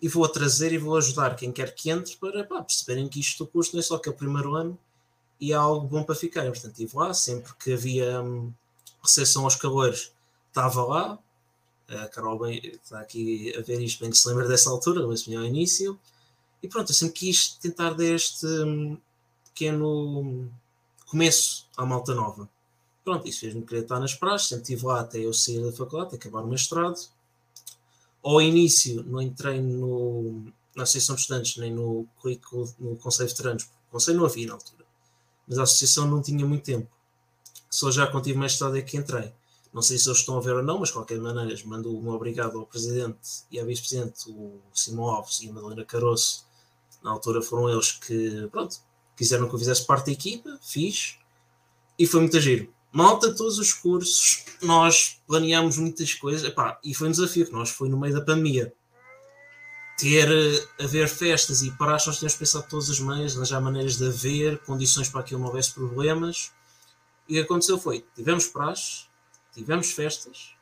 e vou trazer e vou ajudar quem quer que entre para pá, perceberem que isto do curso não é só que é o primeiro ano e é algo bom para ficar. Portanto, estive lá, sempre que havia hum, recepção aos calores, estava lá. A Carol bem, está aqui a ver isto, bem que se lembra dessa altura, mas ao início. E pronto, eu sempre quis tentar dar este hum, pequeno começo à malta nova. Pronto, isso fez-me querer estar nas praças, sempre estive lá até eu sair da faculdade, acabar o mestrado. Ao início não entrei no, na Associação de Estudantes, nem no currículo, no Conselho de Veteranos, o Conselho não havia na altura, mas a Associação não tinha muito tempo. Só já quando tive mestrado é que entrei. Não sei se eles estão a ver ou não, mas de qualquer maneira mando um obrigado ao Presidente e à Vice-Presidente, o Simão Alves e a Madalena Caroço. Na altura foram eles que, pronto, quiseram que eu fizesse parte da equipa, fiz, e foi muito giro. Malta, todos os cursos, nós planeámos muitas coisas, epá, e foi um desafio que nós foi no meio da pandemia. Ter, haver festas e parares, nós tínhamos pensado todas as maneiras, arranjar maneiras de haver, condições para que não houvesse problemas. E o que aconteceu foi, tivemos praxe, tivemos festas,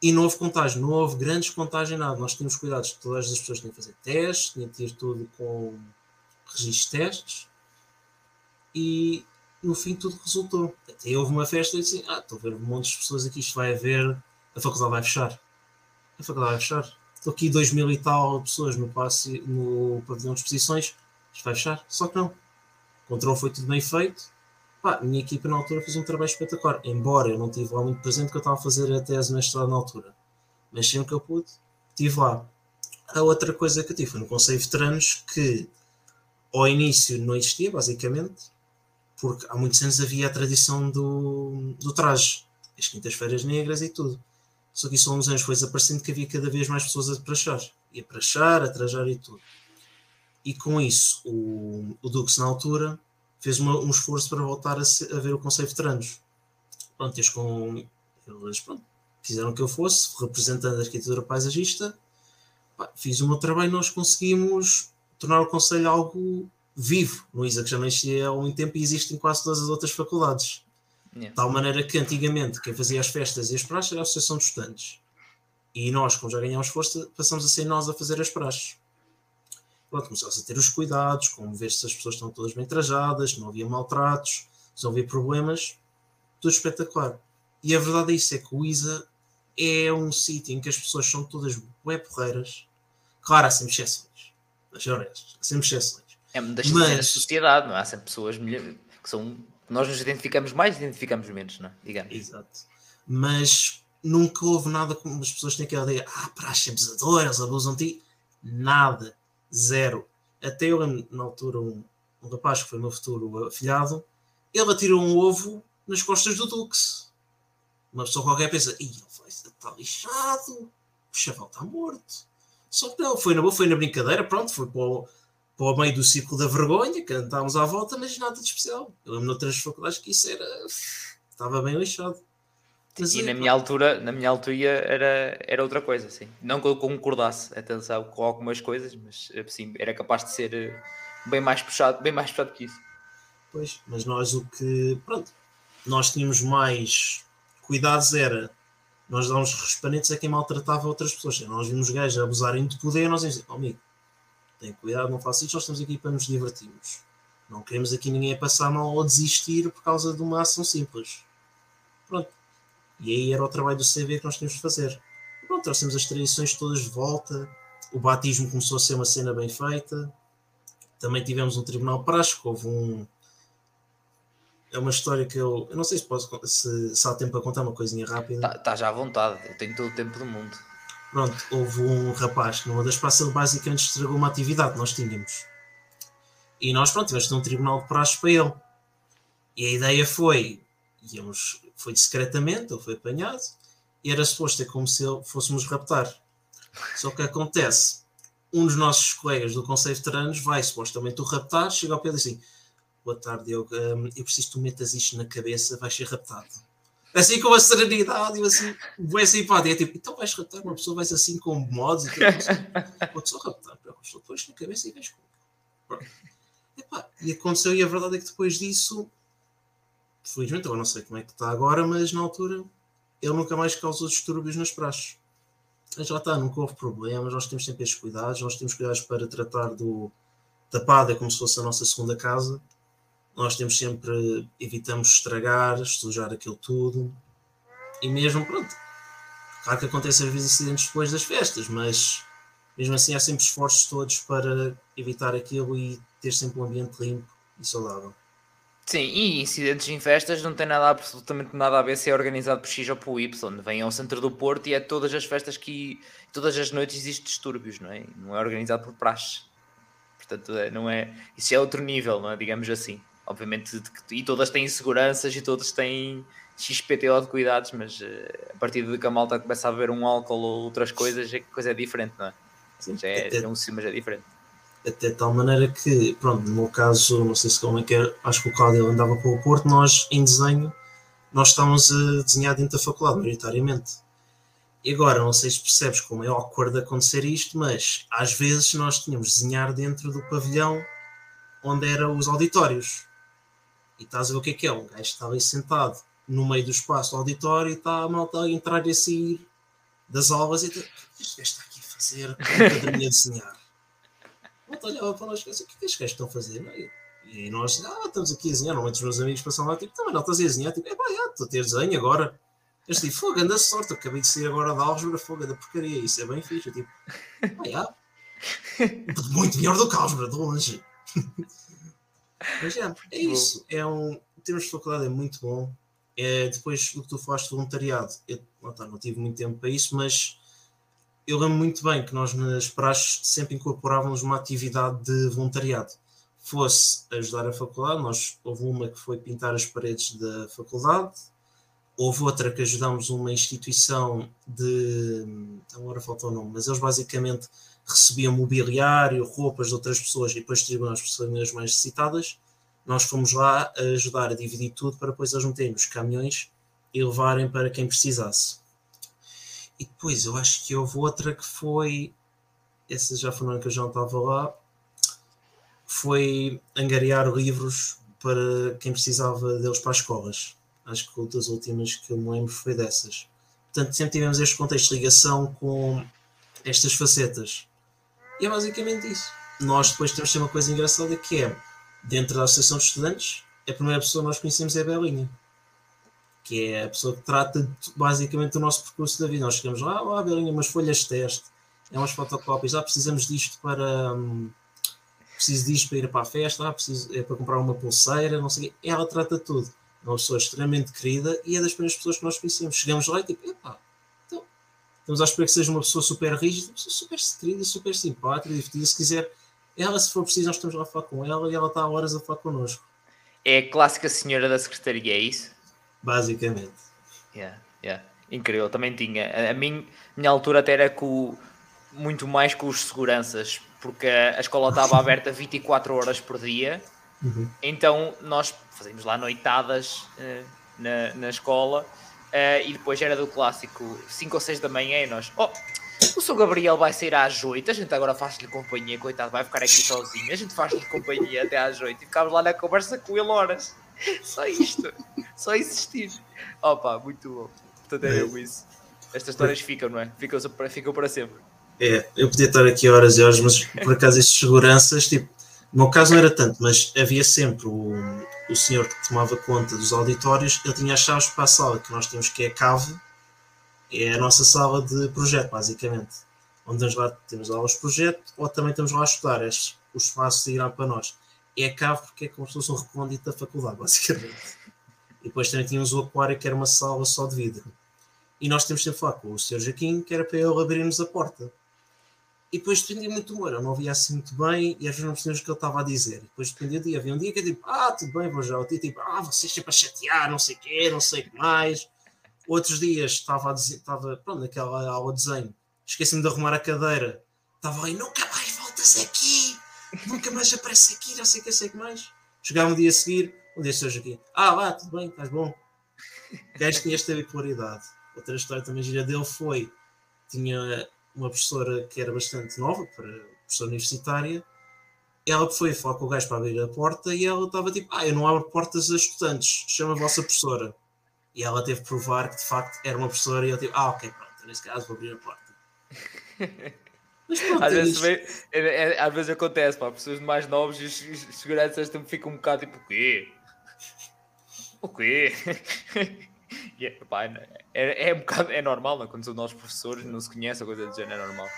e não houve contágio, não houve grandes contágio nada. Nós tínhamos cuidados todas as pessoas tinham que fazer testes, tinham que ter tudo com registro de testes, e no fim tudo resultou. Até houve uma festa e disse: Ah, estou a ver um monte de pessoas aqui, isto vai haver, a faculdade vai fechar. A faculdade vai fechar. Estou aqui dois mil e tal pessoas no, passe, no pavilhão de exposições, isto vai fechar. Só que não. O controle foi tudo bem feito. Pá, a minha equipa na altura fez um trabalho espetacular. Embora eu não estive lá muito presente, que eu estava a fazer a tese mestrado na altura. Mas sempre que eu pude, estive lá. A outra coisa que eu tive foi no Conselho de Veteranos, que ao início não existia, basicamente, porque há muitos anos havia a tradição do, do traje, as quintas-feiras negras e tudo. Só que isso há uns anos foi desaparecendo que havia cada vez mais pessoas a prachar. E a prachar, a trajar e tudo. E com isso, o, o Dux, na altura, fez uma, um esforço para voltar a, ser, a ver o Conselho de Veteranos. Pronto, eles, com, eles pronto, quiseram que eu fosse, representando a arquitetura paisagista. Fiz o meu trabalho nós conseguimos tornar o Conselho algo vivo no ISA, que já não existia há muito tempo e existe em quase todas as outras faculdades. Yeah. De tal maneira que antigamente quem fazia as festas e as praxes era a Associação de Estudantes. E nós, como já ganhámos força, passamos a ser nós a fazer as praxes. Pronto, começamos a ter os cuidados, como ver se as pessoas estão todas bem trajadas, não havia maltratos, se não havia problemas, tudo espetacular. E a verdade é isso, é que o ISA é um sítio em que as pessoas são todas bué porreiras. Claro, há sempre exceções. Mas honestas, há sempre exceções. É, deixa Mas... de sociedade, não é? Há sempre pessoas que são. Nós nos identificamos mais e identificamos menos, não é? Digamos. Exato. Mas nunca houve nada como as pessoas têm aquela ideia, ah, praxe abusador, eles abusam de ti. Nada. Zero. Até eu lembro, na altura, um, um rapaz que foi meu futuro afilhado, ele atirou um ovo nas costas do Dux. Uma pessoa qualquer pensa, ih, ele vai está lixado, o chaval está morto. Só que não, foi na boa, foi na brincadeira, pronto, foi para o, para o meio do círculo da vergonha, cantámos à volta, mas nada de especial. Eu lembro noutras faculdades que isso era. estava bem lixado. Mas, e na minha altura, na minha altura era, era outra coisa, assim. Não que eu concordasse, atenção, com algumas coisas, mas assim, era capaz de ser eh, bem mais puxado, bem mais puxado que isso. Pois, mas nós o que, pronto, nós tínhamos mais cuidados era, nós dávamos respondentes a quem maltratava outras pessoas. Nós vimos gajos abusarem de poder, nós dizíamos, oh, amigo, tem cuidado, não faça isto, nós estamos aqui para nos divertirmos. Não queremos aqui ninguém a passar mal ou desistir por causa de uma ação simples. Pronto. E aí era o trabalho do CV que nós tínhamos de fazer. Pronto, trouxemos as tradições todas de volta. O batismo começou a ser uma cena bem feita. Também tivemos um tribunal prático, houve um. É uma história que eu. Eu não sei se, posso, se, se há tempo para contar uma coisinha rápida. Está tá já à vontade, eu tenho todo o tempo do mundo. Pronto, houve um rapaz que numa das praças basicamente estragou uma atividade que nós tínhamos. E nós, pronto, tivemos um tribunal de praxe para ele. E a ideia foi, íamos, foi discretamente, ele foi apanhado, e era suposto é como se fôssemos raptar. Só que acontece, um dos nossos colegas do Conselho de Veteranos vai supostamente o raptar, chega ao pé e diz assim, boa tarde, eu, um, eu preciso que tu metas isto na cabeça, vais ser raptado assim com a serenidade e assim, bem simpático. É tipo, então vais raptar uma pessoa, vais assim com modos e tudo assim. Pode só raptar, depois na cabeça e vais com. Epá, e aconteceu, e a verdade é que depois disso, felizmente, eu não sei como é que está agora, mas na altura ele nunca mais causou distúrbios nas praxes. Mas já está, nunca houve problemas, nós temos sempre estes cuidados, nós temos cuidados para tratar do, da PAD como se fosse a nossa segunda casa nós temos sempre, evitamos estragar, sujar aquilo tudo. E mesmo, pronto, claro que acontece às vezes acidentes depois das festas, mas mesmo assim há sempre esforços todos para evitar aquilo e ter sempre um ambiente limpo e saudável. Sim, e incidentes em festas não tem nada absolutamente nada a ver se é organizado por X ou por Y. Vem ao centro do Porto e é todas as festas que todas as noites existem distúrbios, não é? Não é organizado por praxe. Portanto, é, não é. Isso é outro nível, não é? Digamos assim. Obviamente, e todas têm seguranças e todas têm XPTO de cuidados, mas uh, a partir de que a malta começa a beber um álcool ou outras coisas, a coisa é diferente, não é? Sim, é, é, é um mas é diferente até de tal maneira que, pronto, no meu caso, não sei se como é que é, acho que o Cláudio andava para o Porto, nós em desenho, nós estávamos a desenhar dentro da faculdade, maioritariamente. E agora, não sei se percebes como é awkward acontecer isto, mas às vezes nós tínhamos de desenhar dentro do pavilhão onde eram os auditórios. E estás a ver o que é que é? Um gajo está ali sentado no meio do espaço do auditório e está a malta a entrar e a sair das aulas e está, o que este gajo está aqui a fazer? É a desenhar? malta olhava para nós e pensava, o que é que estes gajos estão a fazer? E nós, ah, estamos aqui a desenhar. Normalmente os meus amigos passam lá, tipo, também não estás a desenhar? Tipo, é pá, estou a ter desenho agora. Eu digo, fogo, anda sorte, acabei de sair agora da álgebra, fogo, da porcaria, isso é bem fixe. Eu, tipo, ah, já. Muito melhor do que álgebra, de longe. Mas já, é isso. É um, em termos de faculdade é muito bom. É, depois do que tu falaste de voluntariado, eu não, tá, não tive muito tempo para isso, mas eu lembro muito bem que nós nas praxes sempre incorporávamos uma atividade de voluntariado. Fosse ajudar a faculdade, nós houve uma que foi pintar as paredes da faculdade, houve outra que ajudámos uma instituição de. Agora falta o nome, mas eles basicamente recebiam mobiliário, roupas de outras pessoas e depois distribuíam às pessoas mais necessitadas. Nós fomos lá ajudar a dividir tudo para depois eles meterem nos caminhões e levarem para quem precisasse. E depois eu acho que houve outra que foi. Essa já foi ano que eu já estava lá. Foi angariar livros para quem precisava deles para as escolas. Acho que uma das últimas que eu me lembro foi dessas. Portanto, sempre tivemos este contexto de ligação com estas facetas. E é basicamente isso. Nós depois temos uma coisa engraçada que é, dentro da Associação de Estudantes, a primeira pessoa que nós conhecemos é a Belinha que é a pessoa que trata basicamente do nosso percurso da vida. Nós chegamos lá, ah, Belinha, umas folhas de teste, é umas fotocópias, ah, precisamos disto para. Hum, preciso disto para ir para a festa, ah, preciso, é para comprar uma pulseira, não sei o quê. Ela trata tudo. É uma pessoa extremamente querida e é das primeiras pessoas que nós conhecemos. Chegamos lá e tipo, epá, estamos à espera que seja uma pessoa super rígida, uma pessoa super querida, super simpática, divertida. Se quiser, ela, se for preciso, nós estamos lá a falar com ela e ela está há horas a falar connosco. É a clássica senhora da secretaria, é isso? basicamente. Yeah, yeah. Incrível, também tinha. A, mim, minha altura até era com, muito mais com os seguranças, porque a escola estava aberta 24 horas por dia, uhum. então nós fazíamos lá noitadas uh, na, na escola uh, e depois era do clássico 5 ou 6 da manhã e nós, oh, o seu Gabriel vai sair às 8, a gente agora faz-lhe companhia, coitado, vai ficar aqui sozinho, a gente faz-lhe companhia até às 8 e ficámos lá na conversa com ele horas. Só isto. Só existir. Opa, muito bom. Portanto, é, é isso. Estas histórias ficam, não é? Ficam, ficam para sempre. É, eu podia estar aqui horas e horas, mas por acaso estes seguranças, tipo, no meu caso não era tanto, mas havia sempre o, o senhor que tomava conta dos auditórios, ele tinha as chaves para a sala que nós temos, que é a cave, é a nossa sala de projeto, basicamente. Onde temos lá, temos lá os projetos, ou também estamos lá a estudar, estes, os espaços irão para nós é cave porque é como se fosse um recôndito da faculdade, basicamente. E depois também tínhamos o aquário, que era uma sala só de vidro. E nós temos sempre falar com o Sr. Joaquim, que era para ele abrir-nos a porta. E depois dependia muito do humor, eu não ouvia assim muito bem e às vezes não percebíamos o que ele estava a dizer. Depois dependia do dia. Havia um dia que eu tipo, ah, tudo bem, vou já. Outro dia tipo, ah, vocês sempre a chatear, não sei o quê, não sei o que mais. Outros dias estava a dizer, estava, pronto, naquela aula de desenho, esqueci-me de arrumar a cadeira. Estava ali, nunca mais voltas aqui nunca mais aparece aqui, não sei o que, sei que mais. Chegava um dia a seguir, um dia seja aqui, ah, lá, tudo bem, estás bom. O gajo tinha esta bipolaridade. Outra história também gira dele foi, tinha uma professora que era bastante nova, para professora universitária, ela foi falar com o gajo para abrir a porta e ela estava tipo, ah, eu não abro portas a estudantes, chama a vossa professora. E ela teve que provar que de facto era uma professora e eu tipo, ah, ok, pronto, nesse caso vou abrir a porta. pronto, às, é vezes, é- é- às vezes acontece, pá, pessoas mais novas e os, os seguranças também ficam um bocado tipo, o quê? O quê? E é, pá, é, é um bocado, é normal, não? quando são nós professores, não se conhece, a coisa do género é normal.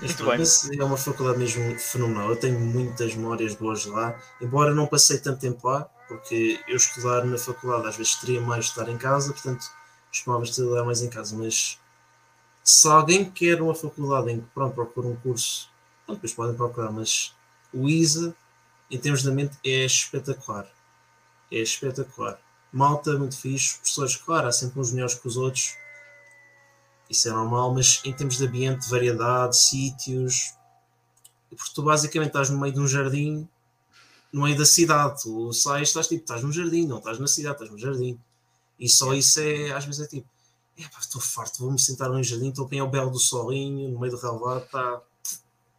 Mas Muito bem. é uma faculdade mesmo fenomenal. Eu tenho muitas memórias boas lá, embora não passei tanto tempo lá, porque eu estudar na faculdade às vezes teria mais de estar em casa, portanto costumava estudar mais em casa. Mas se alguém quer uma faculdade em que pronto, procura um curso, pronto, depois podem procurar, mas o ISA, em termos de mente, é espetacular. É espetacular. Malta, muito fixe. Professores, claro, há sempre uns melhores que os outros, isso é normal, mas em termos de ambiente, variedade, sítios, porque tu basicamente estás no meio de um jardim, no meio da cidade, tu sais, estás tipo, estás no jardim, não estás na cidade, estás no jardim. E só isso é, às vezes é tipo, é pá, estou farto, vou-me sentar no jardim, estou bem ao belo do solinho, no meio do relvado, está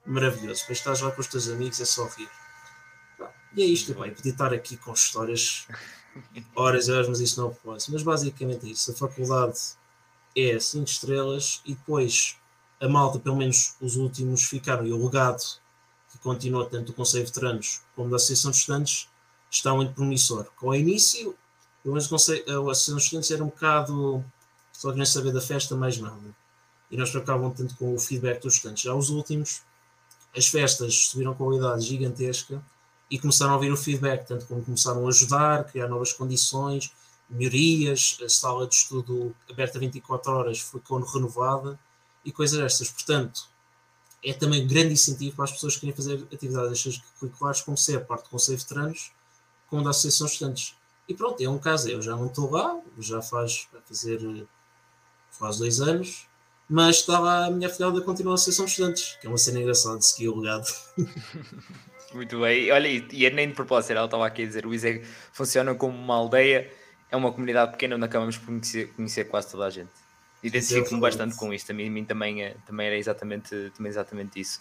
maravilhoso. Depois estás lá com os teus amigos, é só rir. E é isto, e podia estar aqui com histórias horas e horas, mas isso não propósito. Mas basicamente é isso, a faculdade é 5 estrelas e depois a malta, pelo menos os últimos ficaram, e o legado que continua tanto do Conselho de Veteranos como da Associação de Estudantes está muito promissor. Com o início, pelo menos o Conselho- a Associação de Estudantes era um bocado só queriam saber da festa, mais nada. E nós preocupavam tanto com o feedback dos estudantes. Já os últimos, as festas subiram qualidade gigantesca e começaram a ouvir o feedback, tanto como começaram a ajudar, criar novas condições, melhorias, a sala de estudo aberta 24 horas ficou renovada e coisas destas. Portanto, é também um grande incentivo para as pessoas que querem fazer atividades extracurriculares, como ser parte do Conselho de Veteranos, como da Associação de Estudantes. E pronto, é um caso. Eu já não estou lá, já faz fazer eh, faz dois anos, mas está lá a minha afilhada continua a Associação de Estudantes, que é uma cena engraçada de seguir o legado. Muito bem. Olha, e, e é nem de propósito, ela estava aqui a dizer, o ISEG funciona como uma aldeia, é uma comunidade pequena onde acabamos por conhecer, conhecer quase toda a gente. Identifico-me bastante com isto, a mim, a mim também, é- também era exatamente, também exatamente isso.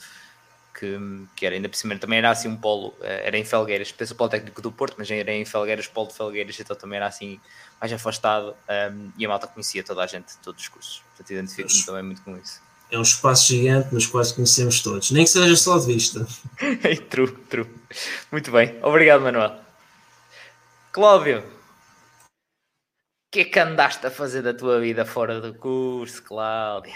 Que, que era ainda por cima, também era assim um polo, eh, era em Felgueiras, penso o polo técnico do Porto, mas era em Felgueiras, polo de Felgueiras, então também era assim mais afastado ehm, e a malta conhecia toda a gente, todos os cursos. Portanto, identifico-me também muito com isso. É um espaço gigante, mas quase conhecemos todos. Nem que seja só de vista. true, true. Muito bem. Obrigado, Manuel. Cláudio, o que é que andaste a fazer da tua vida fora do curso, Cláudio?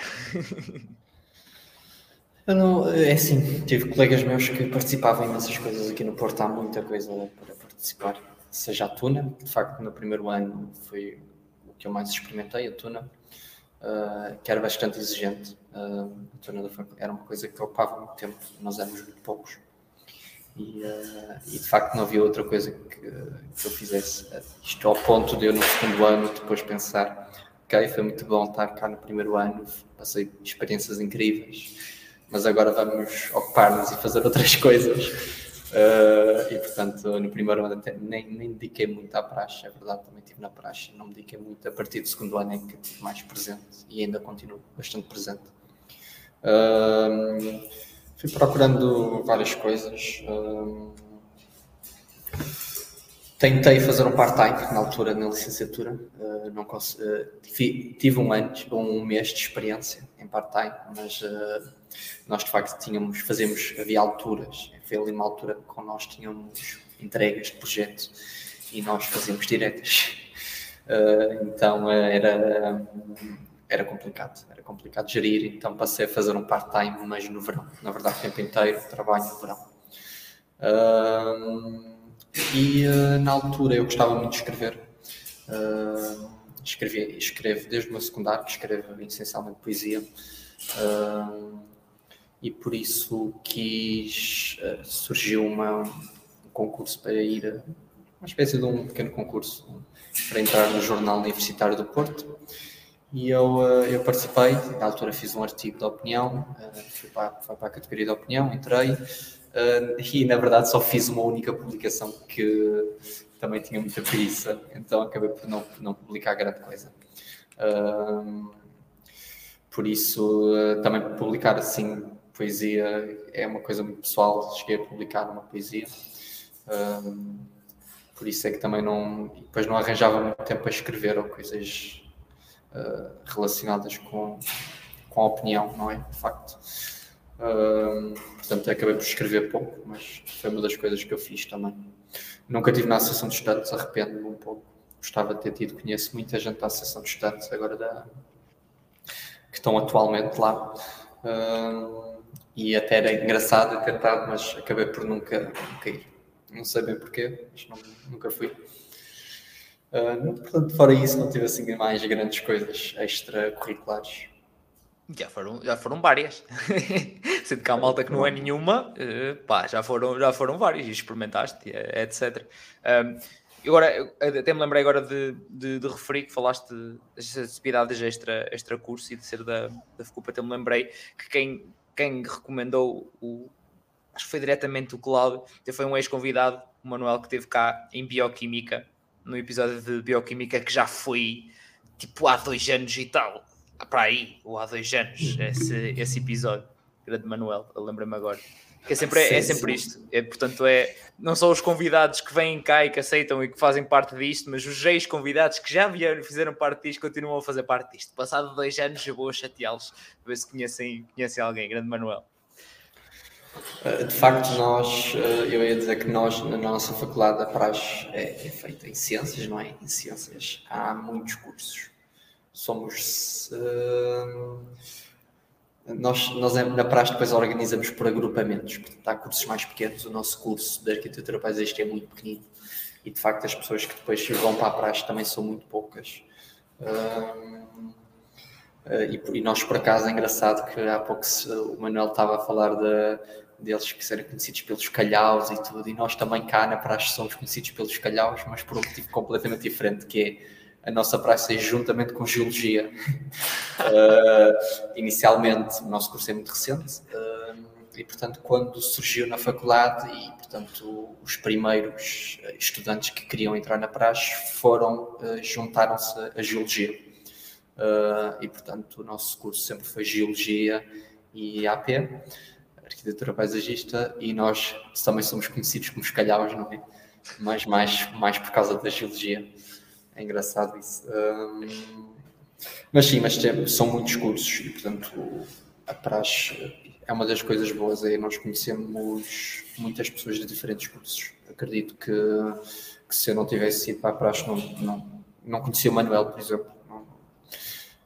Eu não, é assim, tive colegas meus que participavam em imensas coisas aqui no Porto, há muita coisa para participar. Seja a Tuna, que de facto no primeiro ano foi o que eu mais experimentei, a Tuna, ah, que era bastante exigente. A Tuna da facu- era uma coisa que ocupava muito tempo, nós éramos muito poucos. E, ah, e, de facto não havia outra coisa que, que eu fizesse. Isto ao ponto de eu no segundo ano depois pensar, ok, foi muito bom estar cá no primeiro ano, passei experiências incríveis, mas agora vamos ocupar-nos e fazer outras coisas. Uh, e portanto, no primeiro ano até nem, nem dediquei muito à praxe, é verdade, também estive na praxe, não me dediquei muito. A partir do segundo ano é que estive mais presente e ainda continuo bastante presente. Fui procurando várias coisas. Tentei fazer um part-time na altura na licenciatura, uh, não uh, tive, um ano, um mês de experiência em part-time, mas uh, nós de facto tínhamos, fazemos, havia alturas, foi ali uma altura que nós tínhamos entregas de projeto e nós fazíamos diretas. Então era, era complicado, era complicado gerir, então passei a fazer um part-time, mas no verão, na verdade o tempo inteiro trabalho no verão. Uh, e uh, na altura eu gostava muito de escrever. Uh, escrevi, escrevo desde o meu secundário, escrevo essencialmente poesia. E por isso quis. uh, surgiu uma, um concurso para ir. a- Uma espécie de um pequeno concurso para entrar no Jornal Universitário do Porto. E eu, uh, eu participei, na altura fiz um artigo de opinião, uh, fui, para, fui para a categoria de opinião, entrei. Uh, e na verdade só fiz uma única publicação que também tinha muita preguiça, então acabei por não, não publicar grande coisa. Por isso, também publicar assim poesia é uma coisa muito pessoal. Cheguei a publicar uma poesia, por isso é que também não. Depois não arranjava muito tempo para escrever ou coisas uh, relacionadas com, com a opinião, não é? De facto. Uh, portanto, acabei por escrever pouco, mas foi uma das coisas que eu fiz também. Nunca tive na Associação de Estudantes, arrependo-me um pouco. Gostava de ter tido, conheço muita gente da Associação de Estudantes agora da, que estão atualmente lá. Uh, e até era engraçado ter estado, mas acabei por nunca, nunca ir. Não sei bem porquê, mas não, nunca fui. Uh, portanto, fora isso, não tive assim mais grandes coisas extracurriculares. Já foram, já foram várias. Sendo que há malta que não é nenhuma, uh, pá, já foram, já foram várias experimentaste, etc. Um, agora, até me lembrei agora de, de, de referir que falaste das atividades extra, extra curso e de ser da, da FCUP, até me lembrei que quem, quem recomendou o. Acho que foi diretamente o Cláudio, foi um ex-convidado, o Manuel, que teve cá em Bioquímica, no episódio de Bioquímica, que já foi tipo há dois anos e tal para aí, ou há dois anos, esse, esse episódio. Grande Manuel, eu lembro-me agora. Que é sempre, sim, é sempre isto. É, portanto, é, não são os convidados que vêm cá e que aceitam e que fazem parte disto, mas os ex-convidados que já vieram fizeram parte disto continuam a fazer parte disto. Passado dois anos, eu vou chateá-los, ver se conhecem, conhecem alguém. Grande Manuel. Eh, de facto, nós, eh, eu ia dizer que nós, na nossa faculdade, a praxe é, é feita em ciências, não é? Em ciências há muitos cursos somos. Uh, nós, nós é, na praxe depois organizamos por agrupamentos, portanto há cursos mais pequenos, o nosso curso de arquitetura paisagística é muito pequenino e de facto as pessoas que depois vão para a praxe também são muito poucas. Uh, e, e, nós por acaso é engraçado que há pouco o Manuel estava a falar de, deles que serem conhecidos pelos calhaus e tudo, e nós também cá na praxe somos conhecidos pelos calhaus, mas por um motivo completamente diferente, que é a nossa praça é juntamente com Geologia. Uh, inicialmente, o nosso curso é muito recente uh, e, portanto, quando surgiu na faculdade e, portanto, os primeiros estudantes que queriam entrar na praxe foram, uh, juntaram-se a Geologia. e, portanto, o nosso curso sempre foi Geologia e AP, Arquitetura Paisagista, e nós também somos conhecidos como escalhaus, não é? Mas mais, mais por causa da Geologia. É engraçado isso. Um, mas sim, mas são muitos cursos e, portanto, a praxe é uma das coisas boas aí. Nós conhecemos muitas pessoas de diferentes cursos. Acredito que, que se eu não tivesse ido para a praxe, não, não, não conhecia o Manuel, por exemplo.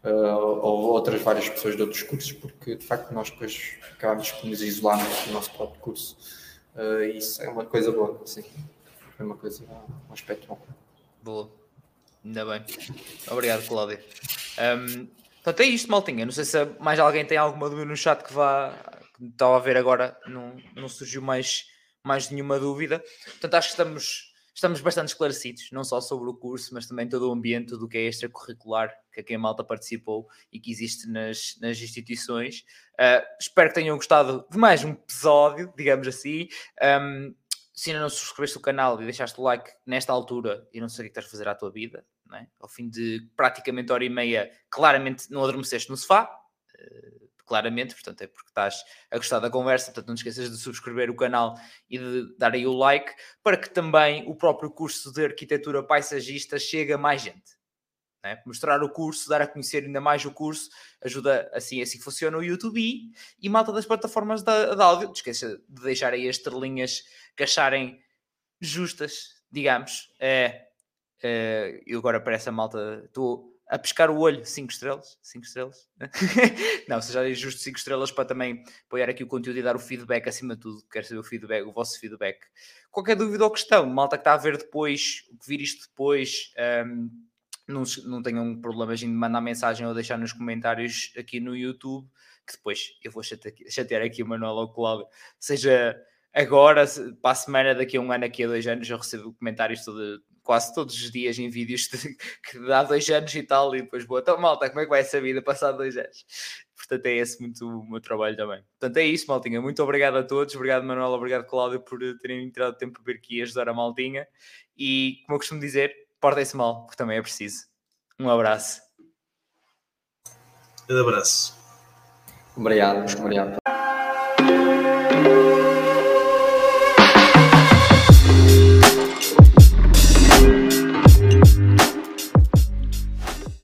Uh, ou outras várias pessoas de outros cursos, porque de facto nós depois acabamos por nos isolar no nosso próprio curso. Uh, isso é uma coisa boa, sim. É uma coisa, um aspecto bom. Boa. Ainda bem. Obrigado, Cláudio. Um, portanto, é isto, maltinha. Não sei se mais alguém tem alguma dúvida no chat que vá. Que estava a ver agora, não, não surgiu mais, mais nenhuma dúvida. Portanto, acho que estamos, estamos bastante esclarecidos, não só sobre o curso, mas também todo o ambiente, tudo o que é extracurricular, que aqui a malta participou e que existe nas, nas instituições. Uh, espero que tenham gostado de mais um episódio, digamos assim. Um, se ainda não subscreveste o canal e deixaste o like nesta altura e não sei o que estás a fazer à tua vida, é? ao fim de praticamente hora e meia, claramente não adormeceste no sofá, uh, claramente, portanto é porque estás a gostar da conversa, portanto não te esqueças de subscrever o canal e de dar aí o like, para que também o próprio curso de arquitetura paisagista chegue a mais gente. É? Mostrar o curso, dar a conhecer ainda mais o curso, ajuda assim, assim funciona o YouTube e, malta das plataformas de, de áudio. Não esqueça de deixar aí as estrelinhas que acharem justas, digamos. É, é, eu agora para essa malta estou a pescar o olho, 5 estrelas, 5 estrelas. não, seja justo 5 estrelas para também apoiar aqui o conteúdo e dar o feedback acima de tudo. Quero saber o feedback, o vosso feedback. Qualquer dúvida ou questão, malta que está a ver depois, vir isto depois. Um, não, não tenham problemas em mandar mensagem ou deixar nos comentários aqui no YouTube, que depois eu vou chatear aqui o Manuel ou o Cláudio, seja agora, para a semana, daqui a um ano, daqui a dois anos, eu recebo comentários todo, quase todos os dias em vídeos de, que dá dois anos e tal, e depois vou, então malta, como é que vai essa vida passar dois anos? Portanto, é esse muito o meu trabalho também. Portanto, é isso, maltinha. Muito obrigado a todos. Obrigado, Manuel. Obrigado, Cláudio, por terem tirado tempo para vir aqui ajudar a maltinha. E, como eu costumo dizer, portem-se mal, porque também é preciso. Um abraço. Um abraço. Obrigado, obrigado.